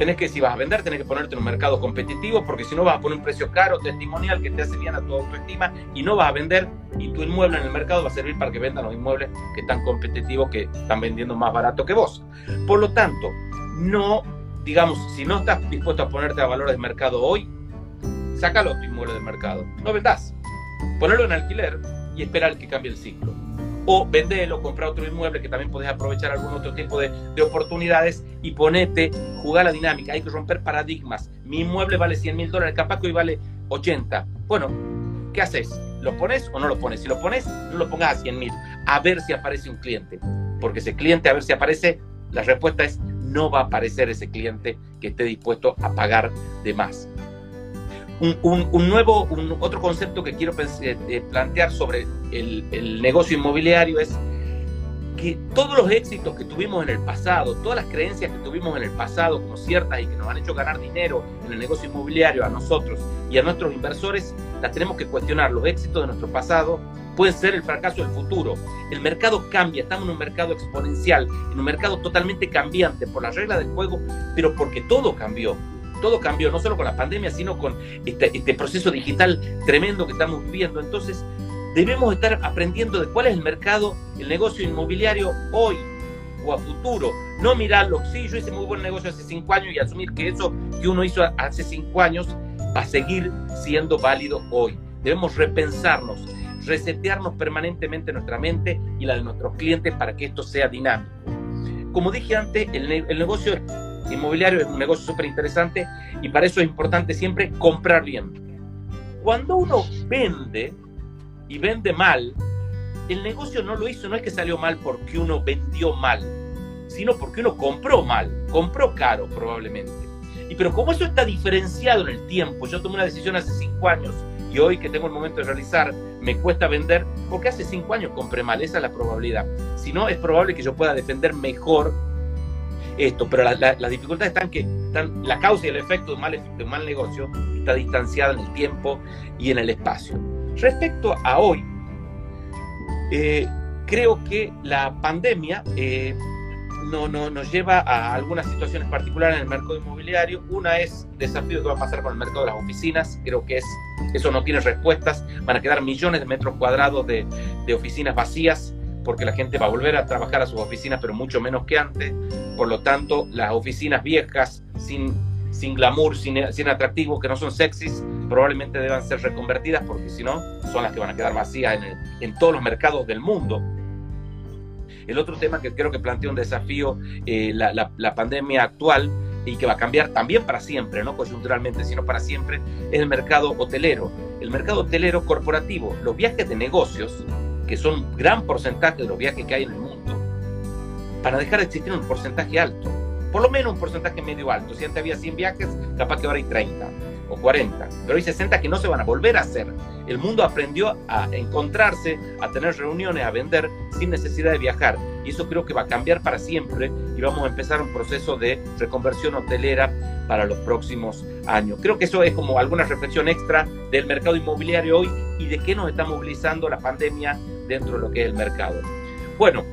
tenés que, si vas a vender, tenés que ponerte en un mercado competitivo, porque si no vas a poner un precio caro, testimonial, que te hace bien a tu autoestima, y no vas a vender, y tu inmueble en el mercado va a servir para que vendan los inmuebles que están competitivos, que están vendiendo más barato que vos. Por lo tanto, no digamos, si no estás dispuesto a ponerte a valores de mercado hoy, sácalo tu inmueble del mercado. No vendas. Ponelo en alquiler y esperar que cambie el ciclo. O vendelo, compra otro inmueble que también podés aprovechar algún otro tipo de, de oportunidades y ponete, jugar la dinámica. Hay que romper paradigmas. Mi inmueble vale 100 mil dólares, capaz que hoy vale 80. Bueno, ¿qué haces? ¿Lo pones o no lo pones? Si lo pones, no lo pongas a 100 mil. A ver si aparece un cliente. Porque ese cliente, a ver si aparece, la respuesta es no va a aparecer ese cliente que esté dispuesto a pagar de más. Un, nuevo, otro concepto que quiero eh, eh, plantear sobre el, negocio inmobiliario es que todos los éxitos que tuvimos en el pasado, todas las creencias que tuvimos en el pasado como ciertas y que nos han hecho ganar dinero en el negocio inmobiliario a nosotros y a nuestros inversores, las tenemos que cuestionar. Los éxitos de nuestro pasado pueden ser el fracaso del futuro. El mercado cambia, estamos en un mercado exponencial, en un mercado totalmente cambiante por las reglas del juego, pero porque todo cambió. Todo cambió, no solo con la pandemia, sino con este, este proceso digital tremendo que estamos viviendo. Entonces, debemos estar aprendiendo de cuál es el mercado, el negocio inmobiliario hoy o a futuro. No mirarlo, sí, yo hice muy buen negocio hace cinco años y asumir que eso que uno hizo hace cinco años va a seguir siendo válido hoy. Debemos repensarnos, resetearnos permanentemente nuestra mente y la de nuestros clientes para que esto sea dinámico. Como dije antes, el, el negocio inmobiliario es un negocio súper interesante y para eso es importante siempre comprar bien. Cuando uno vende, y vende mal, el negocio no lo hizo, no es que salió mal porque uno vendió mal, sino porque uno compró mal, compró caro probablemente. Y pero como eso está diferenciado en el tiempo, yo tomé una decisión hace cinco años y hoy que tengo el momento de realizar, me cuesta vender, porque hace cinco años compré mal, esa es la probabilidad. Si no, es probable que yo pueda defender mejor esto, pero las dificultades están que la causa y el efecto de un, mal, de un mal negocio está distanciada en el tiempo y en el espacio. Respecto a hoy, eh, creo que la pandemia eh, no, no, nos lleva a algunas situaciones particulares en el mercado inmobiliario. Una es el desafío que va a pasar con el mercado de las oficinas. Creo que es, eso no tiene respuestas. Van a quedar millones de metros cuadrados de, de oficinas vacías porque la gente va a volver a trabajar a sus oficinas, pero mucho menos que antes. Por lo tanto, las oficinas viejas, sin, sin glamour, sin, sin atractivo, que no son sexys, probablemente deban ser reconvertidas porque si no, son las que van a quedar vacías en, en todos los mercados del mundo. El otro tema que creo que plantea un desafío, eh, la, la, la, pandemia actual, y que va a cambiar también para siempre, no coyunturalmente, sino para siempre, es el mercado hotelero. El mercado hotelero corporativo, los viajes de negocios, que son gran porcentaje de los viajes que hay en el mundo, van a dejar de existir un porcentaje alto. Por lo menos un porcentaje medio alto. Si antes había 100 viajes, capaz que ahora hay 30 o 40, pero hay 60 que no se van a volver a hacer. El mundo aprendió a encontrarse, a tener reuniones, a vender sin necesidad de viajar. Y eso creo que va a cambiar para siempre y vamos a empezar un proceso de reconversión hotelera para los próximos años. Creo que eso es como alguna reflexión extra del mercado inmobiliario hoy y de qué nos está movilizando la pandemia dentro de lo que es el mercado. Bueno,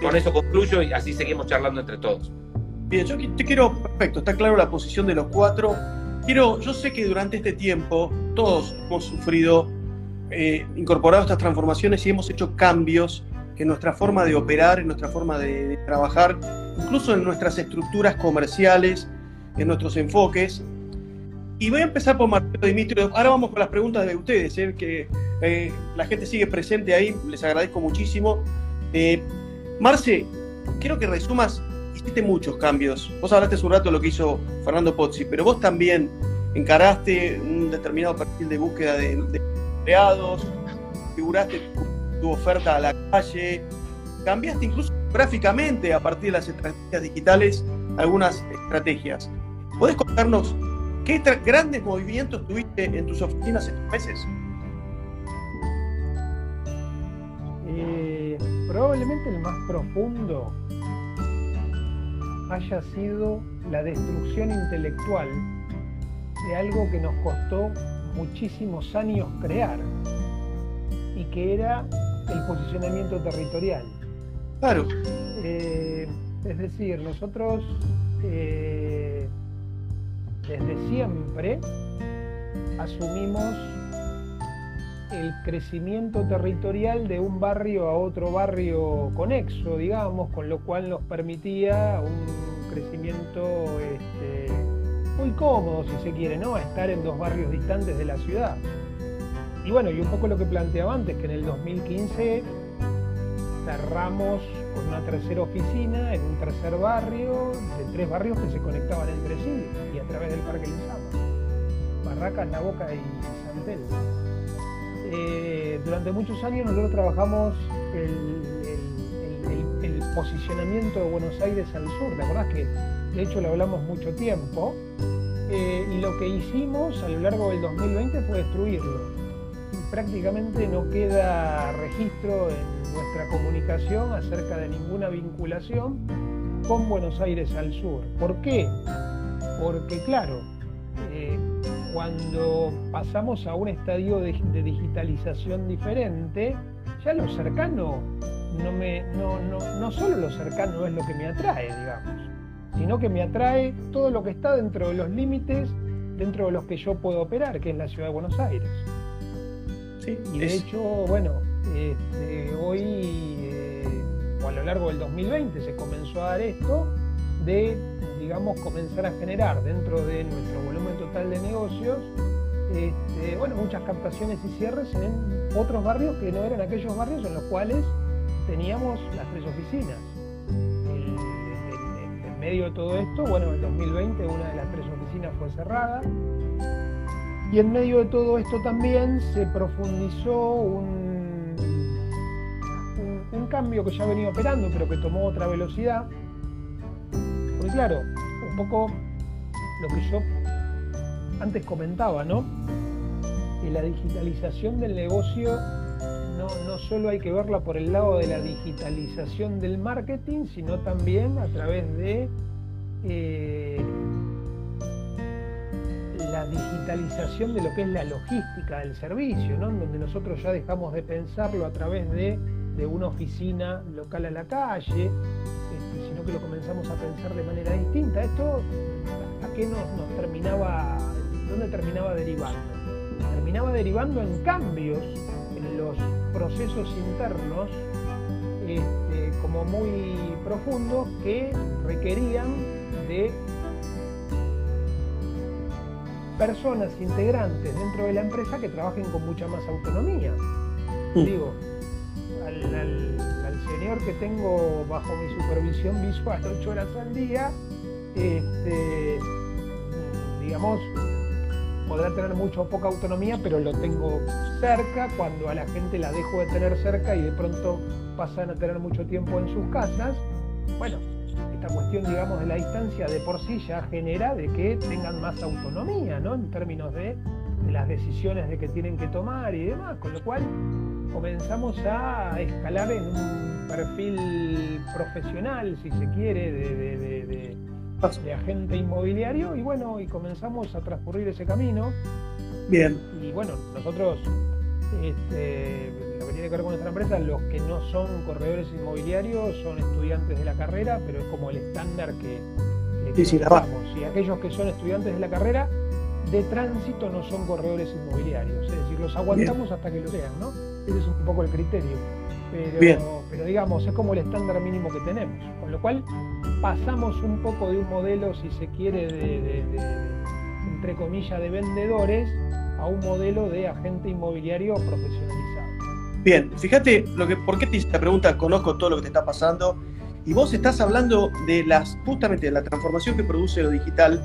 con eso concluyo y así seguimos charlando entre todos. Bien, yo te quiero, perfecto, está claro la posición de los cuatro Quiero, yo sé que durante este tiempo todos hemos sufrido, eh, incorporado estas transformaciones y hemos hecho cambios en nuestra forma de operar, en nuestra forma de, de trabajar, incluso en nuestras estructuras comerciales, en nuestros enfoques. Y voy a empezar por Marcelo Dimitrio. Ahora vamos con las preguntas de ustedes, eh, que eh, la gente sigue presente ahí, les agradezco muchísimo. Eh, Marce, quiero que resumas hiciste muchos cambios. Vos hablaste hace un rato de lo que hizo Fernando Pozzi, pero vos también encaraste un determinado perfil de búsqueda de, de empleados, figuraste tu, tu, oferta a la calle, cambiaste incluso gráficamente a partir de las estrategias digitales algunas estrategias. ¿Podés contarnos qué grandes movimientos tuviste en tus oficinas estos meses? Eh, probablemente el más profundo haya sido la destrucción intelectual de algo que nos costó muchísimos años crear y que era el posicionamiento territorial. Claro. Eh, es decir, nosotros eh, siempre asumimos el crecimiento territorial de un barrio a otro barrio conexo, digamos, con lo cual nos permitía un crecimiento este, muy cómodo, si se quiere, ¿no? Estar en dos barrios distantes de la ciudad. Y bueno, y un poco lo que planteaba antes, que en el 2015 cerramos con una tercera oficina en un tercer barrio, de tres barrios que se conectaban entre sí y a través del Parque Lizama. Barracas, La Boca y San Telmo eh, durante muchos años nosotros trabajamos el, posicionamiento de Buenos Aires al sur. ¿Te acordás que de hecho lo hablamos mucho tiempo? Eh, y lo que hicimos a lo largo del 2020 fue destruirlo. Prácticamente no queda registro en nuestra comunicación acerca de ninguna vinculación con Buenos Aires al sur. ¿Por qué? Porque claro, eh, cuando pasamos a un estadio de, digitalización diferente, ya lo cercano no me, no, no, no solo lo cercano es lo que me atrae, digamos, sino que me atrae todo lo que está dentro de los límites dentro de los que yo puedo operar, que es la ciudad de Buenos Aires. Sí, y de hecho, bueno, este, hoy eh, o a lo largo del 2020 se comenzó a dar esto de, digamos, comenzar a generar dentro de nuestro volumen total de negocios, este, bueno, muchas captaciones y cierres en otros barrios que no eran aquellos barrios en los cuales teníamos las tres oficinas. en medio de todo esto, bueno, en el 2020 una de las tres oficinas fue cerrada. Y en medio de todo esto también se profundizó un, un, cambio que ya venía operando, pero que tomó otra velocidad. Porque claro, un poco lo que yo antes comentaba, ¿no? Que la digitalización del negocio no, no, solo hay que verla por el lado de la digitalización del marketing, sino también a través de eh, la digitalización de lo que es la logística del servicio, ¿no? donde nosotros ya dejamos de pensarlo a través de, una oficina local a la calle, este, sino que lo comenzamos a pensar de manera distinta. ¿Esto a qué nos, terminaba, dónde terminaba derivando? Terminaba derivando en cambios en los procesos internos este, como muy profundos que requerían de personas integrantes dentro de la empresa que trabajen con mucha más autonomía. Mm. Digo, al, señor que tengo bajo mi supervisión visual ocho horas al día, este, digamos, podrá tener mucho o poca autonomía, pero lo tengo cerca cuando a la gente la dejo de tener cerca y de pronto pasan a tener mucho tiempo en sus casas. Bueno, esta cuestión, digamos, de la distancia de por sí ya genera de que tengan más autonomía, ¿no? En términos de, las decisiones de que tienen que tomar y demás, con lo cual comenzamos a escalar en un perfil profesional, si se quiere, de, de, de agente inmobiliario y bueno, y comenzamos a transcurrir ese camino. Bien. Y bueno, nosotros este, lo que tiene que ver con nuestra empresa, los que no son corredores inmobiliarios son estudiantes de la carrera, pero es como el estándar que, que sí, Y aquellos que son estudiantes de la carrera de tránsito no son corredores inmobiliarios, es decir, los aguantamos hasta que lo sean, ¿no? Ese es un poco el criterio. Pero, pero digamos, es como el estándar mínimo que tenemos. Con lo cual pasamos un poco de un modelo, si se quiere, de entre comillas, de vendedores a un modelo de agente inmobiliario profesionalizado. Bien, fíjate lo que, por qué te hice esta pregunta, conozco todo lo que te está pasando, y vos estás hablando de las, justamente de la transformación que produce lo digital,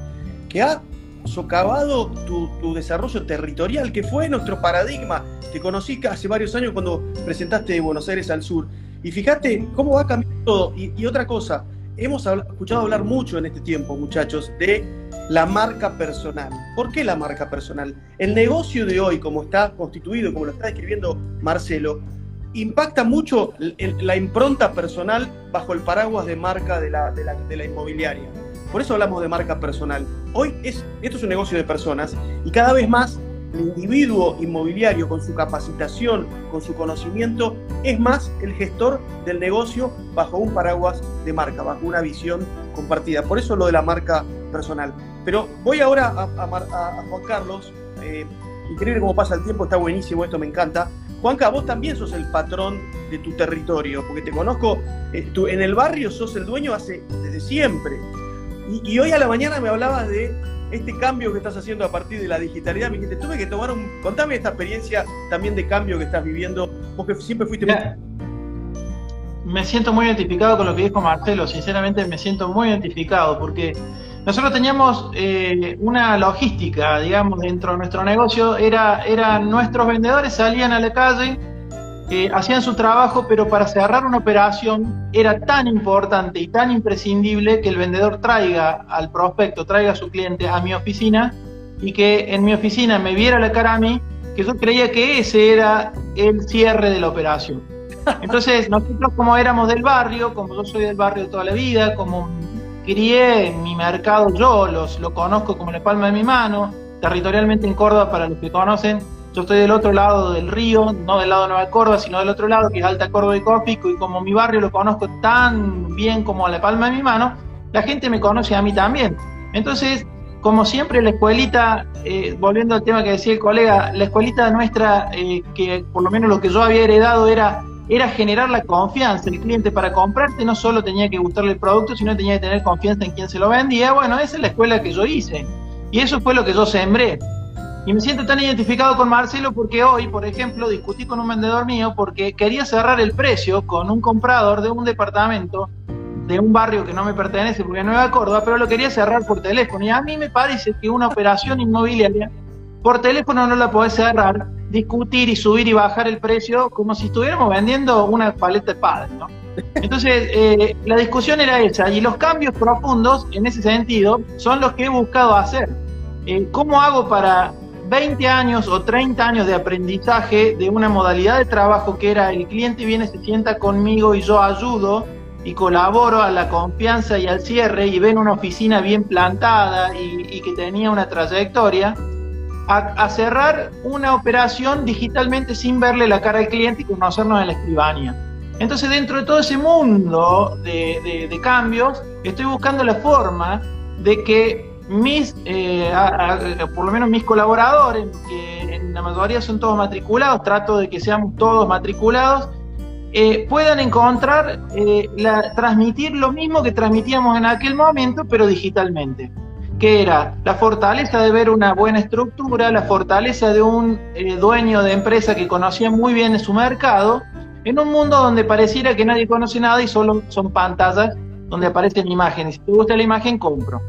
que ha socavado tu, tu, desarrollo territorial, que fue nuestro paradigma. Te conocí hace varios años cuando presentaste Buenos Aires al sur. Y fíjate cómo va cambiando todo. Y, otra cosa, hemos escuchado hablar mucho en este tiempo, muchachos, de la marca personal. ¿Por qué la marca personal? El negocio de hoy, como está constituido, como lo está describiendo Marcelo, impacta mucho la impronta personal bajo el paraguas de marca de la, de la, inmobiliaria. Por eso hablamos de marca personal. Hoy es, esto es un negocio de personas y cada vez más el individuo inmobiliario con su capacitación, con su conocimiento, es más el gestor del negocio bajo un paraguas de marca, bajo una visión compartida. Por eso lo de la marca personal. Pero voy ahora a, Juan Carlos. Eh, increíble cómo pasa el tiempo, está buenísimo, esto me encanta. Juanca, vos también sos el patrón de tu territorio, porque te conozco, eh, en el barrio sos el dueño hace, desde siempre. Y, hoy a la mañana me hablabas de este cambio que estás haciendo a partir de la digitalidad. Me dijiste, tuve que tomar un... Contame esta experiencia también de cambio que estás viviendo, porque siempre fuiste... Me siento muy identificado con lo que dijo Marcelo, sinceramente me siento muy identificado, porque nosotros teníamos eh, una logística, digamos, dentro de nuestro negocio, era, eran nuestros vendedores salían a la calle, eh, hacían su trabajo, pero para cerrar una operación era tan importante y tan imprescindible que el vendedor traiga al prospecto, traiga a su cliente a mi oficina y que en mi oficina me viera la cara a mí, que yo creía que ese era el cierre de la operación. Entonces, nosotros como éramos del barrio, como yo soy del barrio toda la vida, como crié mi mercado yo, los, lo conozco como la palma de mi mano, territorialmente en Córdoba, para los que conocen, yo estoy del otro lado del río, no del lado de Nueva Córdoba, sino del otro lado, que es Alta Córdoba y Cópico, y como mi barrio lo conozco tan bien como la palma de mi mano, la gente me conoce a mí también. Entonces, como siempre, la escuelita, eh, volviendo al tema que decía el colega, la escuelita nuestra, eh, que por lo menos lo que yo había heredado era, era generar la confianza. El cliente para comprarte no solo tenía que gustarle el producto, sino tenía que tener confianza en quien se lo vendía. Bueno, esa es la escuela que yo hice. Y eso fue lo que yo sembré. Y me siento tan identificado con Marcelo porque hoy, por ejemplo, discutí con un vendedor mío porque quería cerrar el precio con un comprador de un departamento de un barrio que no me pertenece porque es Nueva Córdoba, pero lo quería cerrar por teléfono. Y a mí me parece que una operación inmobiliaria por teléfono no la podés cerrar, discutir y subir y bajar el precio como si estuviéramos vendiendo una paleta de padres, ¿no? Entonces, eh, la discusión era esa, y los cambios profundos en ese sentido son los que he buscado hacer. Eh, ¿Cómo hago para 20 años o 30 años de aprendizaje de una modalidad de trabajo que era el cliente viene, se sienta conmigo y yo ayudo y colaboro a la confianza y al cierre y ven una oficina bien plantada y, que tenía una trayectoria, a, cerrar una operación digitalmente sin verle la cara al cliente y conocernos en la escribanía. Entonces dentro de todo ese mundo de, cambios, estoy buscando la forma de que mis, eh, por lo menos mis colaboradores, que en la mayoría son todos matriculados, trato de que seamos todos matriculados, eh, puedan encontrar, eh, transmitir lo mismo que transmitíamos en aquel momento, pero digitalmente, que era la fortaleza de ver una buena estructura, la fortaleza de un eh, dueño de empresa que conocía muy bien su mercado, en un mundo donde pareciera que nadie conoce nada y solo son pantallas donde aparecen imágenes. Si te gusta la imagen, compro.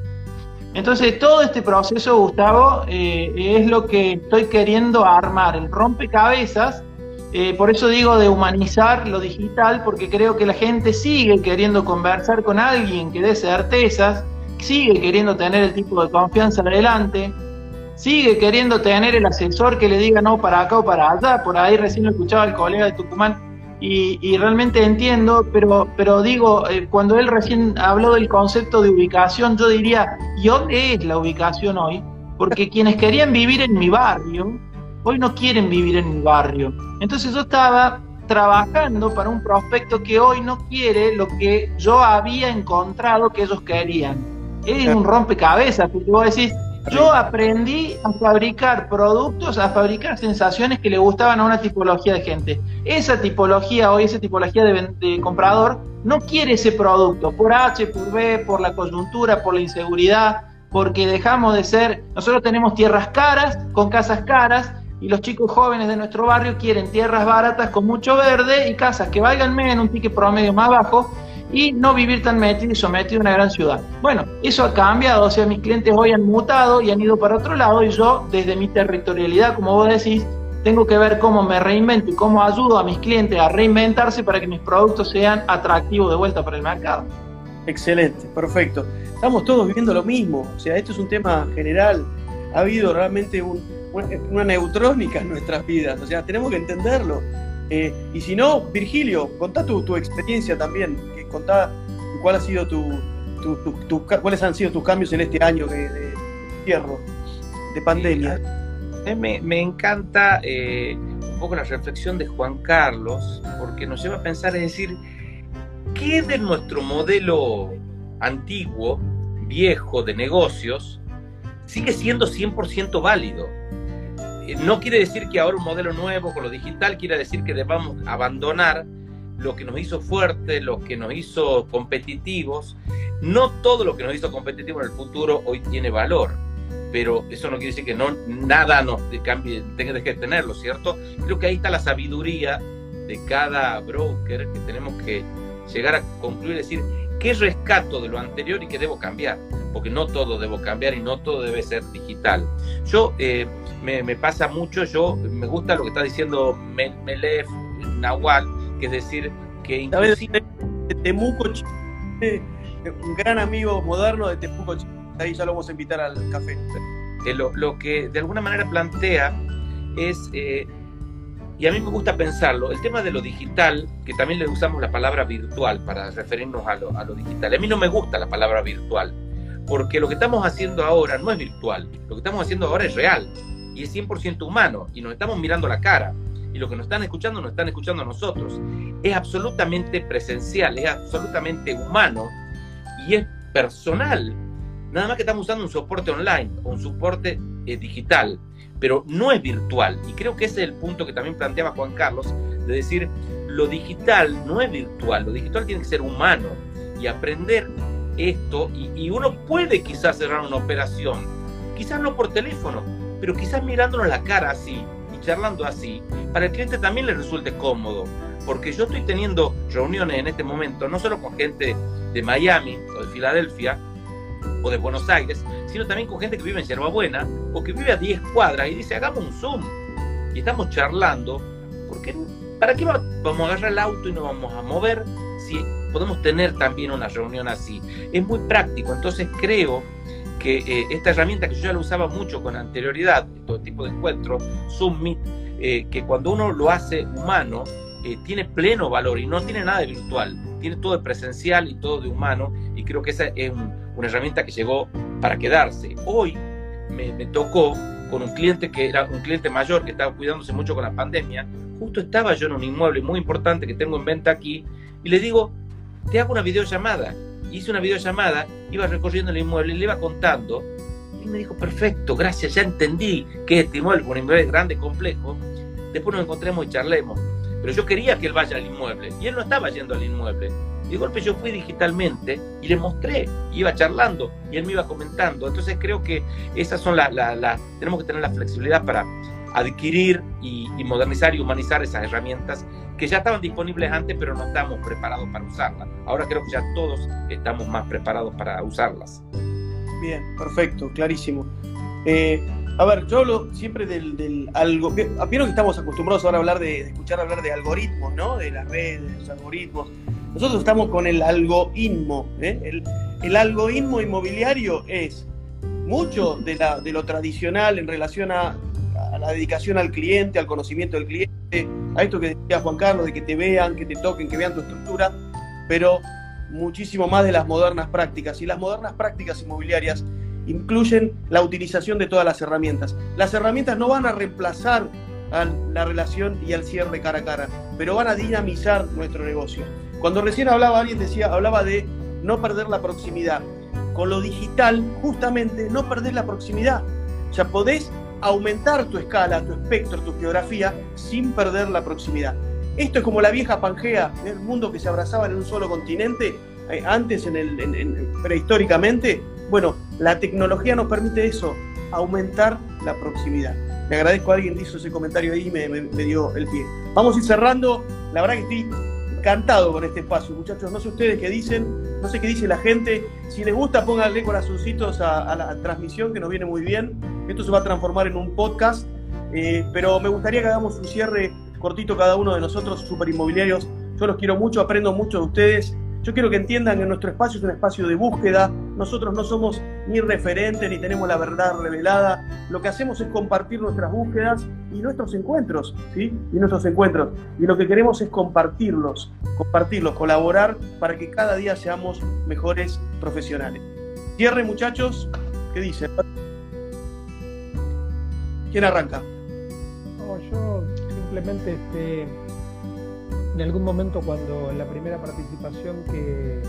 Entonces, todo este proceso, Gustavo, es lo que estoy queriendo armar, el rompecabezas eh, por eso digo de humanizar lo digital, porque creo que la gente sigue queriendo conversar con alguien que dé certezas, sigue queriendo tener el tipo de confianza adelante, sigue queriendo tener el asesor que le diga no para acá o para allá. Por ahí recién lo escuchaba el colega de Tucumán y, realmente entiendo, pero, pero digo, eh, cuando él recién habló del concepto de ubicación, yo diría, ¿y dónde es la ubicación hoy? Porque quienes querían vivir en mi barrio, hoy no quieren vivir en mi barrio. Entonces yo estaba trabajando para un prospecto que hoy no quiere lo que yo había encontrado que ellos querían. Es un rompecabezas, porque vos decís, yo aprendí a fabricar productos, a fabricar sensaciones que le gustaban a una tipología de gente. Esa tipología hoy, esa tipología de, de, comprador, no quiere ese producto por H, por B, por la coyuntura, por la inseguridad, porque dejamos de ser, nosotros tenemos tierras caras, con casas caras, y los chicos jóvenes de nuestro barrio quieren tierras baratas con mucho verde y casas que valgan menos, un ticket promedio más bajo y no vivir tan metido y sometido a una gran ciudad. Bueno, eso ha cambiado, o sea, mis clientes hoy han mutado y han ido para otro lado y yo, desde mi territorialidad, como vos decís, tengo que ver cómo me reinvento y cómo ayudo a mis clientes a reinventarse para que mis productos sean atractivos de vuelta para el mercado. Excelente, perfecto. Estamos todos viviendo lo mismo, o sea, esto es un tema general. Ha habido realmente un, una neutrónica en nuestras vidas, o sea, tenemos que entenderlo. Eh, y si no, Virgilio, contá tu, tu experiencia también, contá cuál ha sido tu, tu, cuáles han sido tus cambios en este año de, de cierro, de pandemia. me, me, encanta eh, un poco la reflexión de Juan Carlos, porque nos lleva a pensar, es decir, ¿qué de nuestro modelo antiguo, viejo de negocios, sigue siendo 100% válido? Eh, no quiere decir que ahora un modelo nuevo con lo digital quiera decir que debamos abandonar lo que nos hizo fuertes, lo que nos hizo competitivos. No todo lo que nos hizo competitivos en el futuro hoy tiene valor, pero eso no quiere decir que no, nada nos cambie, tenga que tenerlo, ¿cierto? Creo que ahí está la sabiduría de cada broker que tenemos que llegar a concluir, decir, ¿qué rescato de lo anterior y qué debo cambiar? Porque no todo debo cambiar y no todo debe ser digital. Yo eh, me, pasa mucho, yo me gusta lo que está diciendo Melef, Nahual, es decir, que inclusive... De Temuco, un gran amigo moderno de Temuco, ahí ya lo vamos a invitar al café. lo, que de alguna manera plantea es, eh, Y a mí me gusta pensarlo, el tema de lo digital, que también le usamos la palabra virtual para referirnos a lo, a lo digital. A mí no me gusta la palabra virtual, porque lo que estamos haciendo ahora no es virtual, lo que estamos haciendo ahora es real y es 100% humano y nos estamos mirando la cara y lo que nos están escuchando nos están escuchando a nosotros. Es absolutamente presencial, es absolutamente humano y es personal. Nada más que estamos usando un soporte online o un soporte eh, digital, pero no es virtual. Y creo que ese es el punto que también planteaba Juan Carlos, de decir, lo digital no es virtual, lo digital tiene que ser humano y aprender esto. Y, y uno puede quizás cerrar una operación, quizás no por teléfono, pero quizás mirándonos la cara así charlando así, para el cliente también le resulte cómodo. Porque yo estoy teniendo reuniones en este momento, no solo con gente de Miami o de Filadelfia o de Buenos Aires, sino también con gente que vive en Yerbabuena o que vive a 10 cuadras y dice, hagamos un Zoom. Y estamos charlando, porque ¿para qué vamos a agarrar el auto y nos vamos a mover si podemos tener también una reunión así? Es muy práctico, entonces creo que eh, esta herramienta que yo ya la usaba mucho con anterioridad, todo tipo de encuentros, Zoom eh, que cuando uno lo hace humano, eh, tiene pleno valor y no tiene nada de virtual, tiene todo de presencial y todo de humano, y creo que esa es una herramienta que llegó para quedarse. Hoy me, me, tocó con un cliente que era un cliente mayor que estaba cuidándose mucho con la pandemia, justo estaba yo en un inmueble muy importante que tengo en venta aquí, y le digo, te hago una videollamada. Hice una videollamada, iba recorriendo el inmueble y le iba contando, y me dijo, perfecto, gracias, ya entendí que este inmueble, un inmueble grande, complejo, después nos encontremos y charlemos. Pero yo quería que él vaya al inmueble y él no estaba yendo al inmueble. De golpe yo fui digitalmente y le mostré, iba charlando y él me iba comentando. Entonces creo que esas son las, la, la, tenemos que tener la flexibilidad para adquirir y, y, modernizar y humanizar esas herramientas que ya estaban disponibles antes, pero no estamos preparados para usarlas. Ahora creo que ya todos estamos más preparados para usarlas. Bien, perfecto, clarísimo. Eh, a ver, yo siempre del, del algo. Vieron que estamos acostumbrados ahora a hablar de, escuchar hablar de algoritmos, ¿no? De las redes, de los algoritmos. Nosotros estamos con el algoritmo. ¿eh? El, el algoritmo inmobiliario es mucho de, la, de lo tradicional en relación a, la dedicación al cliente, al conocimiento del cliente, a esto que decía Juan Carlos, de que te vean, que te toquen, que vean tu estructura, pero muchísimo más de las modernas prácticas. Y las modernas prácticas inmobiliarias incluyen la utilización de todas las herramientas. Las herramientas no van a reemplazar a la relación y al cierre cara a cara, pero van a dinamizar nuestro negocio. Cuando recién hablaba alguien decía, hablaba de no perder la proximidad. Con lo digital, justamente, no perder la proximidad. O sea, podés aumentar tu escala, tu espectro, tu geografía sin perder la proximidad. Esto es como la vieja Pangea, el mundo que se abrazaba en un solo continente, eh, antes en el, en, en, prehistóricamente. Bueno, la tecnología nos permite eso, aumentar la proximidad. Le agradezco a alguien que hizo ese comentario ahí y me, me, me, dio el pie. Vamos a ir cerrando. La verdad que estoy encantado con este espacio, muchachos. No sé ustedes qué dicen, no sé qué dice la gente. Si les gusta, pónganle corazoncitos a, la transmisión, que nos viene muy bien. Esto se va a transformar en un podcast. Eh, pero me gustaría que hagamos un cierre cortito cada uno de nosotros, super inmobiliarios. Yo los quiero mucho, aprendo mucho de ustedes. Yo quiero que entiendan que nuestro espacio es un espacio de búsqueda. Nosotros no somos ni referentes ni tenemos la verdad revelada. Lo que hacemos es compartir nuestras búsquedas y nuestros encuentros, ¿sí? Y nuestros encuentros. Y lo que queremos es compartirlos, compartirlos, colaborar para que cada día seamos mejores profesionales. Cierre, muchachos. ¿Qué dicen? ¿Quién arranca? No, yo simplemente este, en algún momento cuando en la primera participación que,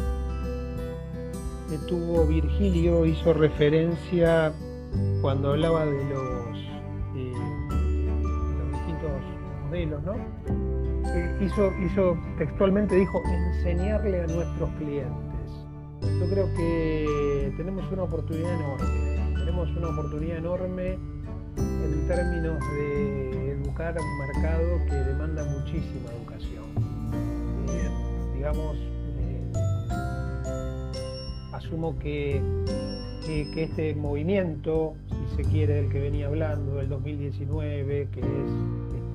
tuvo Virgilio hizo referencia cuando hablaba de los, distintos modelos, ¿no? Eh, hizo textualmente dijo enseñarle a nuestros clientes. Yo creo que tenemos una oportunidad enorme, tenemos una oportunidad enorme en términos de educar a un mercado que demanda muchísima educación. Eh, digamos, eh, asumo que, que, que, este movimiento, si se quiere, del que venía hablando, del 2019, que es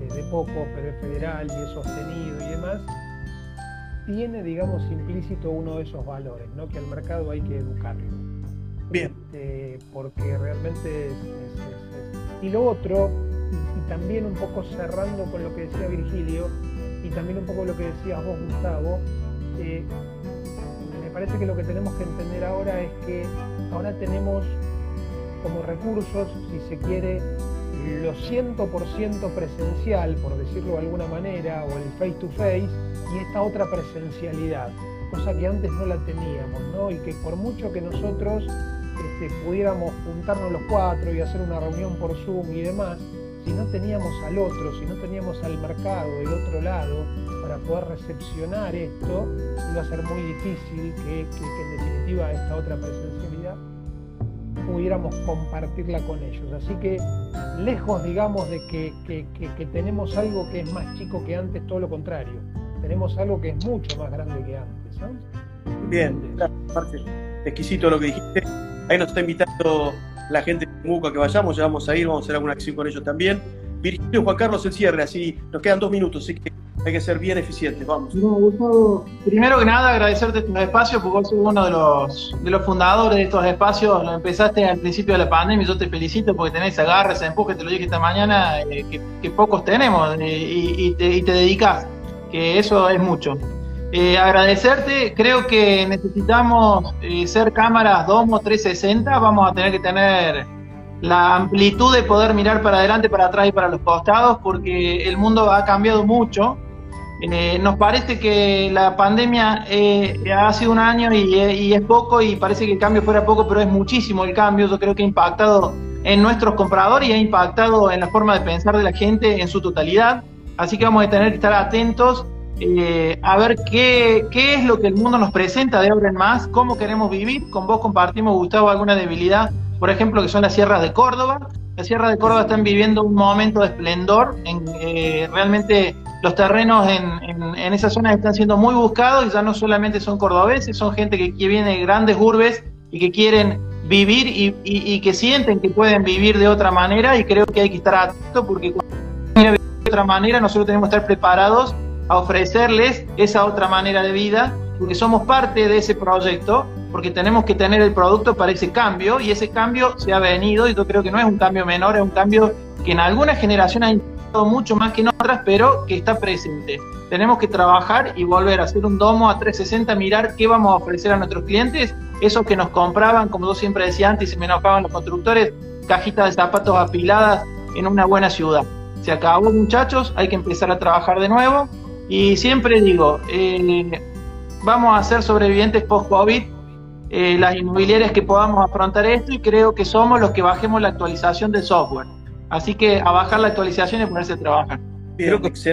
este, de poco, pero es federal y es sostenido y demás, tiene, digamos, implícito uno de esos valores, ¿no? que al mercado hay que educarlo. Bien. Este, porque realmente es, es, es, Y lo otro, y, también un poco cerrando con lo que decía Virgilio y también un poco lo que decías vos, Gustavo, eh, me parece que lo que tenemos que entender ahora es que ahora tenemos como recursos, si se quiere, lo 100% presencial, por decirlo de alguna manera, o el face to face, y esta otra presencialidad, cosa que antes no la teníamos, ¿no? Y que por mucho que nosotros este, pudiéramos juntarnos los cuatro y hacer una reunión por Zoom y demás, si no teníamos al otro, si no teníamos al mercado del otro lado para poder recepcionar esto, iba a ser muy difícil que, que en definitiva esta otra presencialidad pudiéramos compartirla con ellos. Así que lejos, digamos, de que, tenemos algo que es más chico que antes, todo lo contrario. Tenemos algo que es mucho más grande que antes. Bien, exquisito lo que dijiste. Ahí nos está invitando la gente de Muca que vayamos, ya vamos a ir, vamos a hacer alguna acción con ellos también. Virgilio Juan Carlos el cierre, así nos quedan dos minutos, así que hay que ser bien eficientes, vamos. primero que nada agradecerte estos espacios, porque vos sos uno de los, de los fundadores de estos espacios, lo empezaste al principio de la pandemia y yo te felicito porque tenés agarre, ese empuje, te lo dije esta mañana, eh, que, pocos tenemos eh, y, te, y te dedicas, que eso es mucho. Eh, agradecerte, creo que necesitamos ser cámaras Domo 360, vamos a tener que tener la amplitud de poder mirar para adelante, para atrás y para los costados, porque el mundo ha cambiado mucho eh, nos parece que la pandemia eh, ha sido un año y, es poco y parece que el cambio fuera poco, pero es muchísimo el cambio. Yo creo que ha impactado en nuestros compradores y ha impactado en la forma de pensar de la gente en su totalidad. Así que vamos a tener que estar atentos eh, a ver qué, es lo que el mundo nos presenta de ahora en más, cómo queremos vivir. Con vos compartimos, Gustavo, alguna debilidad, por ejemplo, que son las sierras de Córdoba. Las sierras de Córdoba están viviendo un momento de esplendor, en, realmente los terrenos en, en, esa zona están siendo muy buscados y ya no solamente son cordobeses, son gente que, viene de grandes urbes y que quieren vivir y, que sienten que pueden vivir de otra manera y creo que hay que estar atentos porque cuando de otra manera nosotros tenemos que estar preparados a ofrecerles esa otra manera de vida porque somos parte de ese proyecto, porque tenemos que tener el producto para ese cambio y ese cambio se ha venido y yo creo que no es un cambio menor, es un cambio que en alguna generación ha mucho más que en otras, pero que está presente. Tenemos que trabajar y volver a hacer un domo a 360, mirar qué vamos a ofrecer a nuestros clientes, esos que nos compraban, como yo siempre decía antes, y se me enojaban los constructores, cajitas de zapatos apiladas en una buena ciudad. Se acabó muchachos, hay que empezar a trabajar de nuevo y siempre digo, eh, vamos a ser sobrevivientes post-COVID, eh, las inmobiliarias que podamos afrontar esto y creo que somos los que bajemos la actualización del software Así que a bajar la actualización y ponerse a trabajar. Creo que es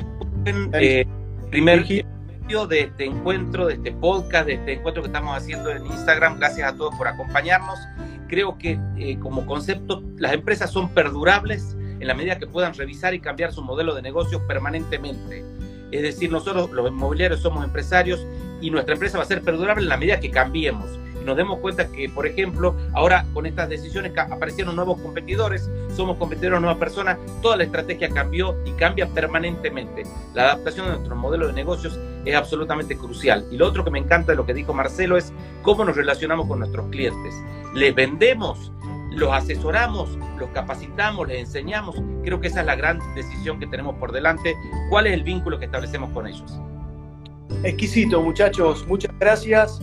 eh, primer giro de este encuentro, de este podcast, de este encuentro que estamos haciendo en Instagram. Gracias a todos por acompañarnos. Creo que eh, como concepto las empresas son perdurables en la medida que puedan revisar y cambiar su modelo de negocio permanentemente. Es decir, nosotros los inmobiliarios somos empresarios y nuestra empresa va a ser perdurable en la medida que cambiemos nos demos cuenta que, por ejemplo, ahora con estas decisiones aparecieron nuevos competidores, somos competidores nuevas personas, toda la estrategia cambió y cambia permanentemente. La adaptación de nuestro modelo de negocios es absolutamente crucial. Y lo otro que me encanta de lo que dijo Marcelo es cómo nos relacionamos con nuestros clientes. Les vendemos, los asesoramos, los capacitamos, les enseñamos. Creo que esa es la gran decisión que tenemos por delante. ¿Cuál es el vínculo que establecemos con ellos? Exquisito, muchachos. Muchas gracias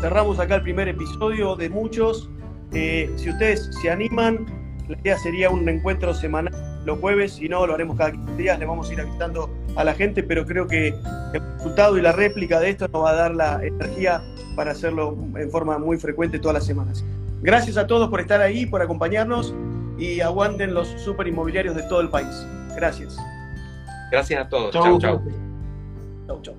cerramos acá el primer episodio de muchos. Eh, si ustedes se animan, la idea sería un encuentro semanal los jueves, si no, lo haremos cada 15 días, le vamos a ir avisando a la gente, pero creo que el resultado y la réplica de esto nos va a dar la energía para hacerlo en forma muy frecuente todas las semanas. Gracias a todos por estar ahí, por acompañarnos y aguanten los super inmobiliarios de todo el país. Gracias. Gracias a todos. Chau, chau. Chau, chau.